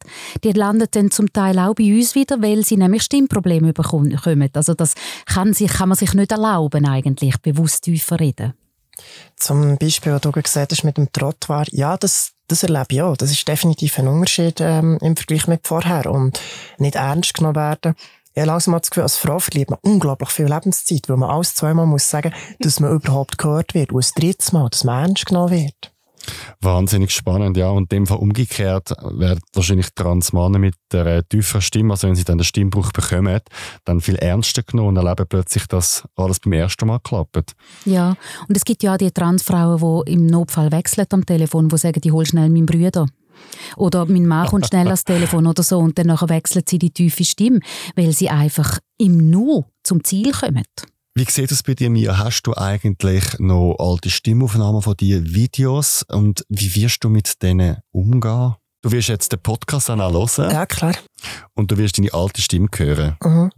Die landen dann zum Teil auch bei uns wieder, weil sie nämlich Stimmprobleme bekommen. Also das kann, sich, kann man sich nicht erlauben, eigentlich bewusst tiefer reden. Zum Beispiel, was du gesagt hast mit dem Trottoir, ja, das, das erlebe ich auch. Das ist definitiv ein Unterschied ähm, im Vergleich mit vorher. Und nicht ernst genommen werden. Ich habe langsam das Gefühl, als Frau verliert man unglaublich viel Lebenszeit, weil man alles zweimal muss sagen, dass man überhaupt gehört wird. Und das dritte Mal, dass man ernst genommen wird. Wahnsinnig spannend, ja. Und dem Fall umgekehrt werden wahrscheinlich Transmannen mit der tieferen Stimme, also wenn sie dann den Stimmbruch bekommen, dann viel ernster genommen und erleben plötzlich, dass alles beim ersten Mal klappt. Ja, und es gibt ja auch die Transfrauen, die im Notfall wechseln am Telefon, die sagen, die hol schnell meinen Brüder. Oder mein Mann kommt schnell ans Telefon oder so und dann wechselt sie die tiefe Stimme, weil sie einfach im Nu zum Ziel kommen. Wie sieht es bei dir, Mia? Hast du eigentlich noch alte Stimmaufnahmen von dir, Videos und wie wirst du mit denen umgehen? Du wirst jetzt den Podcast auch hören. Ja, klar. Und du wirst deine alte Stimme hören. Mhm.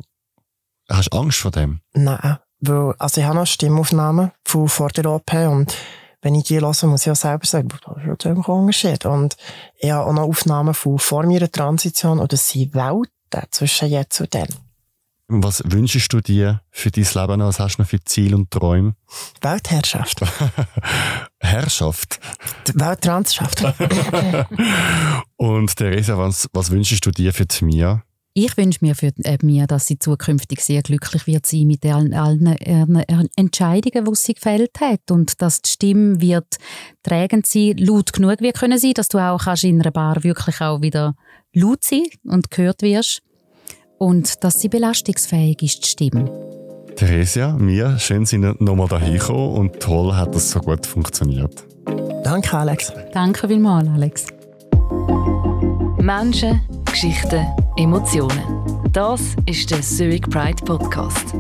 Hast du Angst vor dem? Nein, weil, also ich habe noch Stimmaufnahmen von vor der OP und wenn ich die höre, muss ich auch selber sagen, das ist ein Unterschied. Und ich habe auch noch Aufnahmen von vor meiner Transition und es sind Welten zwischen jetzt und dann. Was wünschst du dir für dein Leben noch? Was hast du noch für Ziele und Träume? Weltherrschaft. Herrschaft? Welttranschaft. und Theresa, was, was wünschst du dir für die Mia? Ich wünsche mir für äh, Mia, dass sie zukünftig sehr glücklich wird sein mit allen, allen äh, Entscheidungen, die sie gefällt hat und dass die Stimme wird trägend sein, laut genug wird können sein, dass du auch kannst in einer Bar wirklich auch wieder laut sein und gehört wirst und dass sie belastungsfähig ist, die Stimme. Theresia, mir schön sind nochmal dahin gekommen und toll hat das so gut funktioniert. Danke, Alex. Danke vielmals, Alex. Menschen, Geschichten, Emotionen. Das ist der Zurich Pride Podcast.